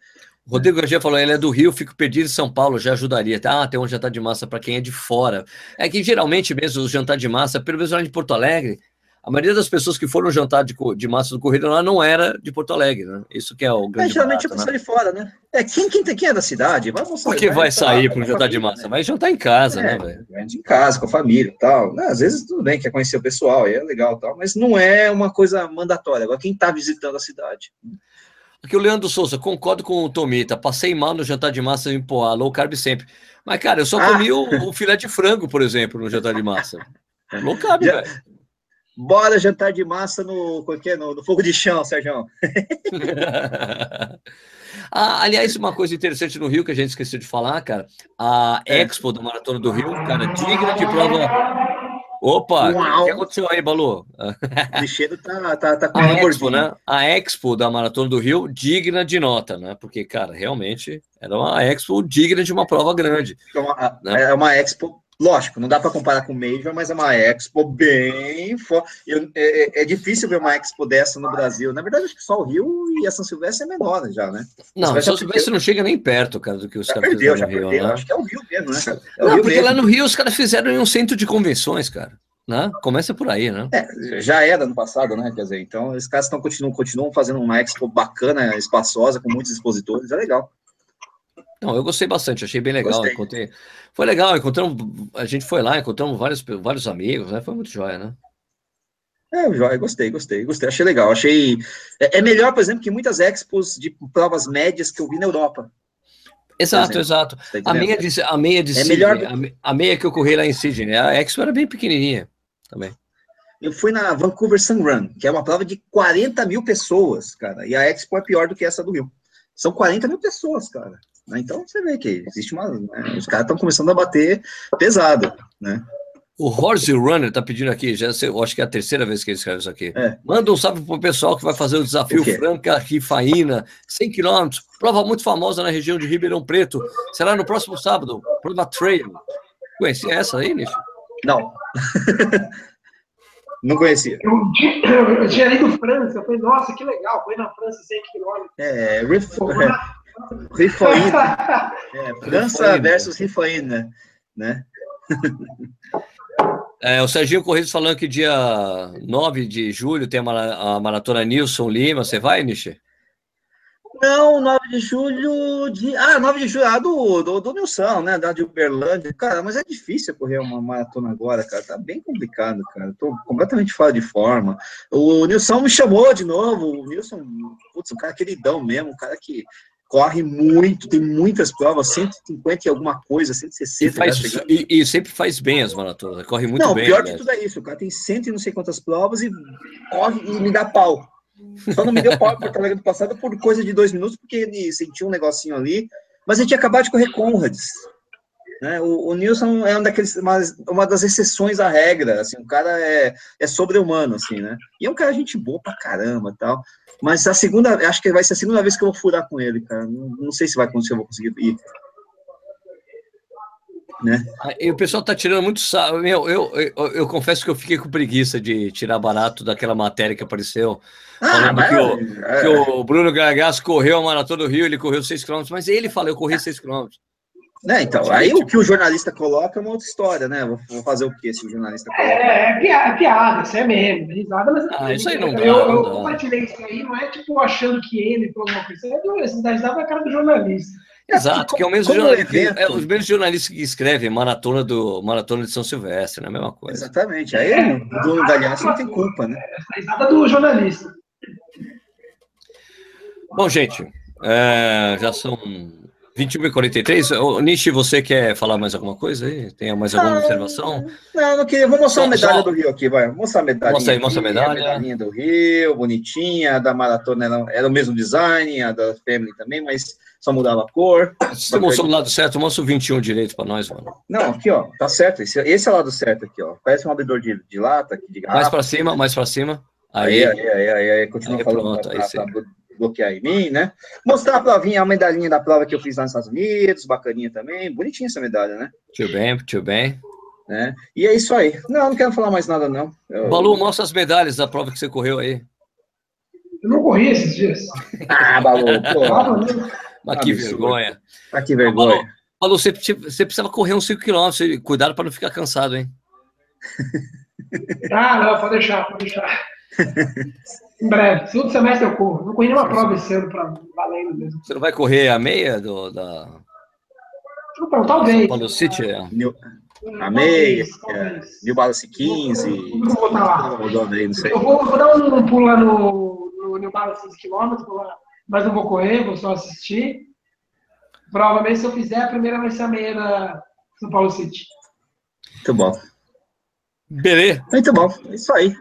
Rodrigo Garcia falou, ele é do Rio, fico perdido em São Paulo, já ajudaria. Ah, tem um jantar de massa para quem é de fora. É que geralmente mesmo o jantar de massa, pelo menos lá de Porto Alegre, a maioria das pessoas que foram jantar de, de massa do Corrida lá não era de Porto Alegre, né? Isso que é o grande É, geralmente barato, é né? de fora, né? É, quem, quem, quem é da cidade, vai Por que vai sair para um jantar de família, massa? Vai jantar em casa, né, É, velho? em casa, com a família e tal. Né, Às vezes tudo bem, quer conhecer o pessoal, aí é legal e tal, mas não é uma coisa mandatória. Agora, quem está visitando a cidade? Aqui o Leandro Souza, concordo com o Tomita, passei mal no jantar de massa em Poá, low carb sempre. Mas, cara, eu só Ah. comi o, o filé de frango, por exemplo, no jantar de massa. Low carb, velho. Bora jantar de massa no, é? no, no fogo de chão, Sérgio. Ah, aliás, uma coisa interessante no Rio que a gente esqueceu de falar, cara, a É. Expo da Maratona do Rio, cara, digna de prova. Opa, o Uau. que aconteceu aí, Balu? O lixeiro tá, tá, tá com A Expo, né? A Expo da Maratona do Rio, digna de nota, né? Porque, cara, realmente era uma Expo digna de uma prova grande. É uma, Né? é uma expo, lógico, não dá para comparar com o Major, mas é uma expo bem forte. É, é, é difícil ver uma expo dessa no Brasil. Na verdade, acho que só o Rio e a São Silvestre é menor já, né? Não, São ser Silvestre não chega nem perto, cara, do que os Já caras perdeu, fizeram já no Rio, perdeu. né? Acho que é o Rio mesmo, né? cara? É Não, Rio porque mesmo. lá no Rio os caras fizeram em um centro de convenções, cara. Né? Começa por aí, né? É, já era no passado, né? Quer dizer, então os caras estão continuam, continuam fazendo uma expo bacana, espaçosa, com muitos expositores, é legal. Não, eu gostei bastante, achei bem legal. Gostei. Encontrei... Foi legal, encontramos. A gente foi lá, encontramos vários, vários amigos, né? Foi muito joia, né? É, joia, gostei, gostei, gostei, achei legal. Achei. É, é melhor, por exemplo, que muitas expos de provas médias que eu vi na Europa. Exato, exato. Tá A meia de, a meia de É Sydney, melhor a meia que eu corri lá em Sydney, a Expo era bem pequenininha também. Eu fui na Vancouver Sun Run, que é uma prova de 40 mil pessoas, cara. E a Expo é pior do que essa do Rio. São 40 mil pessoas, cara. Né? Então você vê que existe uma. né, Os caras estão começando a bater pesado, né? O Horsey Runner tá pedindo aqui, já sei, eu acho que é a terceira vez que ele escreve isso aqui. É. Manda um salve pro pessoal que vai fazer o desafio O? Franca Rifaína, 100 quilômetros, prova muito famosa na região de Ribeirão Preto. Será no próximo sábado, prova trail. Conhecia essa aí, Nicho? Não. Não conhecia. Eu, tinha- eu tinha lido França, eu falei, nossa, que legal, foi na França 100 quilômetros. É, Rif- Rifaína. É, França Rifaína. versus Rifaína, né? É, o Serginho Correios falando que dia 9 de julho tem a, mara- a maratona Nilson Lima. Você vai, Nishi? Não, 9 de julho de. Ah, 9 de julho, ah, do, do, do Nilson, né? Da de Uberlândia. Cara, mas é difícil correr uma maratona agora, cara. Tá bem complicado, cara. Tô completamente fora de forma. O Nilson me chamou de novo. O Nilson, putz, um cara queridão mesmo, um cara que corre muito, tem muitas provas, 150 e alguma coisa, E, 160. faz, já chegando. e, e sempre faz bem as maratonas, corre muito não, bem. pior aliás. que tudo é isso. O cara tem cento e não sei quantas provas e corre e me dá pau. Só não me deu pau por Alegre do passado por coisa de dois minutos, porque ele sentiu um negocinho ali. Mas ele tinha acabado de correr Conrads. Né? O, o Nilson é um daqueles, uma, uma das exceções à regra. Assim, o cara é, é sobre-humano, assim, né? E é um cara gente boa pra caramba tal. Mas a segunda, acho que vai ser a segunda vez que eu vou furar com ele, cara. Não, não sei se vai acontecer, eu vou conseguir ir. Né? Ah, E o pessoal tá tirando muito sarro. Meu, eu, eu, eu confesso que eu fiquei com preguiça de tirar barato daquela matéria que apareceu. Falando que o- é, Que o Bruno Gargasso correu a maratona do Rio, ele correu 6 km, mas ele fala, eu corri 6 km. Né, então, aí o que o jornalista coloca é uma outra história, né? Vou, vou fazer o que se o jornalista coloca? É, é, piada, é piada, isso é mesmo, é risada, mas Ah, isso aí não dá, eu, não eu compartilhei isso aí, não é tipo achando que ele foi alguma coisa, é da risada é a cara do jornalista. Exato, que é o mesmo jornalista, é, os mesmos jornalistas que escrevem maratona do maratona de São Silvestre, né? A mesma coisa. Exatamente. Aí o Bruno Galhaço não tem culpa, né? A risada do jornalista. Bom, gente, é, já são 21h43. Ô, Nishi, você quer falar mais alguma coisa aí? Tem mais alguma Ah, observação? Não, eu não queria. Vou mostrar a medalha só- do Rio aqui, vai. Vou mostrar a medalha. Mostra aí, mostra a medalha. A medalhinha do Rio, bonitinha. A da maratona era, era o mesmo design, a da Family também, mas só mudava a cor. Você mostrou do lado certo, mostra o 21 direito para nós, mano. Não, aqui, ó. Tá certo. Esse, esse é o lado certo aqui, ó. Parece um abridor de, de lata, aqui, de Mais garrafa. para cima, mais para cima. Aí, Aí, aí, aí, aí, aí, continua Aí, falando pronto, pra, aí bloquear em mim, né? Mostrar a provinha, a medalhinha da prova que eu fiz lá nos Estados Unidos, bacaninha também, bonitinha essa medalha, né? tio bem, tio bem. né? E é isso aí. Não, não quero falar mais nada, não. Eu- Balu, mostra as medalhas da prova que você correu aí. Eu não corri esses dias. Ah, Balu, pô. Mas que vergonha. Ah, que vergonha. Falou, você, você precisava correr uns 5 km. Cuidado para não ficar cansado, hein? Ah, não, pode deixar, pode deixar. em breve. Segundo semestre eu corro. Não corri nenhuma prova esse ano para valendo mesmo. Você não vai correr a meia do, da. Então, talvez. Paulo City? É. New, a meia, New Balance 15. Eu vou botar lá. Não. Eu vou, vou dar um, um pulo lá no, no New Balance 15 km, mas não vou correr, vou só assistir. Provavelmente, se eu fizer, a primeira vai ser a meia da São Paulo City. Muito bom. Beleza. Muito bom. É isso aí.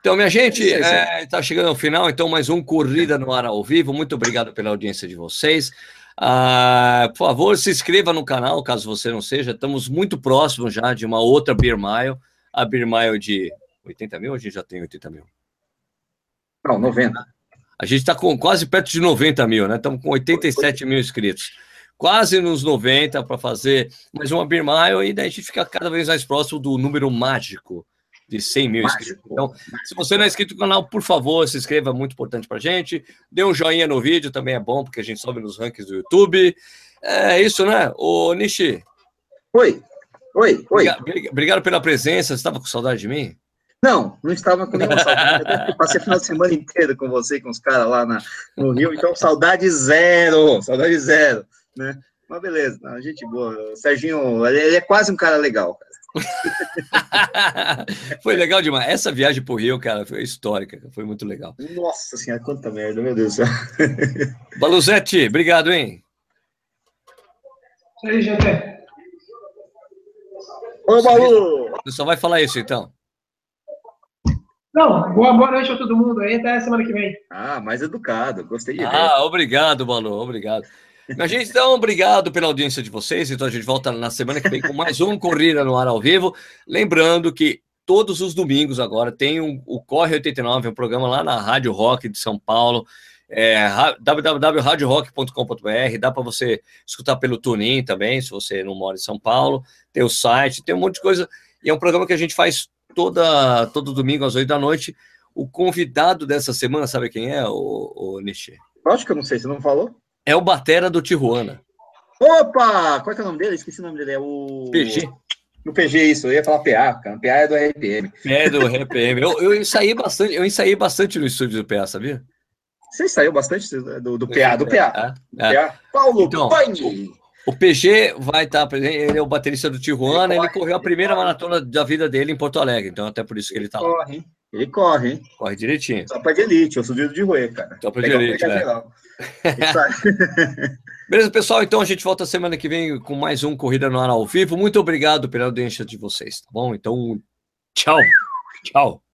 Então, minha gente, está é, tá chegando ao final, então mais um Corrida no Ar ao Vivo. Muito obrigado pela audiência de vocês. Ah, por favor, se inscreva no canal, caso você não seja. Estamos muito próximos já de uma outra Beer Mile. A Beer Mile de 80 mil, a gente já tem 80 mil? Não, 90. A gente está com quase perto de 90 mil, né? Estamos com 87 mil inscritos. Quase nos 90 para fazer mais uma Beer Mile e daí a gente fica cada vez mais próximo do número mágico de 100 mil inscritos. Então, se você não é inscrito no canal, por favor, se inscreva, é muito importante para gente. Dê um joinha no vídeo, também é bom, porque a gente sobe nos rankings do YouTube. É isso, né? Ô, Nishi. Oi, oi, oi. Obrigado pela presença. Você estava com saudade de mim? Não, não estava com nenhuma saudade. Eu passei a final de semana inteira com você e com os caras lá na, no Rio, então saudade zero, saudade zero, né? Mas beleza, não, gente boa. O Serginho, ele é quase um cara legal, cara. foi legal demais. Essa viagem pro Rio, cara, foi histórica, foi muito legal. Nossa senhora, quanta merda, meu Deus do céu. Baluzete, obrigado, hein? Isso aí, gente. Ô, Balu! Você só vai falar isso, então? Não, boa, boa noite a todo mundo aí, até semana que vem. Ah, mais educado, gostei de ver. Ah, obrigado, Balu, obrigado. A gente, então, obrigado pela audiência de vocês. Então, a gente volta na semana que vem com mais um Corrida no Ar ao Vivo. Lembrando que todos os domingos agora tem um, o Corre 89, um programa lá na Rádio Rock de São Paulo. É, www.radiorock.com.br, dá para você escutar pelo TuneIn também, se você não mora em São Paulo, tem o site, tem um monte de coisa, e é um programa que a gente faz toda, todo domingo às oito da noite. O convidado dessa semana, sabe quem é, o, o Nishi? Acho que eu não sei, você não falou? É o Batera do Tijuana. Opa! Qual é, é o nome dele? Esqueci o nome dele. É o. PG. No PG, isso. Eu ia falar PA, cara. PA é do RPM. É do RPM. Eu, eu ensaiei bastante, eu ensaiei bastante no estúdio do PA, sabia? Você ensaiou bastante do, do PA, do PA. É, é. Paulo então, O PG vai estar presente, ele é o baterista do Tijuana, ele, corre, ele correu a primeira maratona da vida dele em Porto Alegre, então até por isso que ele está lá. Corre? Ele corre, hein? Corre direitinho. Só para de elite, eu sou de roer, cara. Só para de elite, né? Beleza, pessoal? Então a gente volta semana que vem com mais um Corrida no Ar ao vivo. Muito obrigado pela audiência de vocês, tá bom? Então, tchau. Tchau.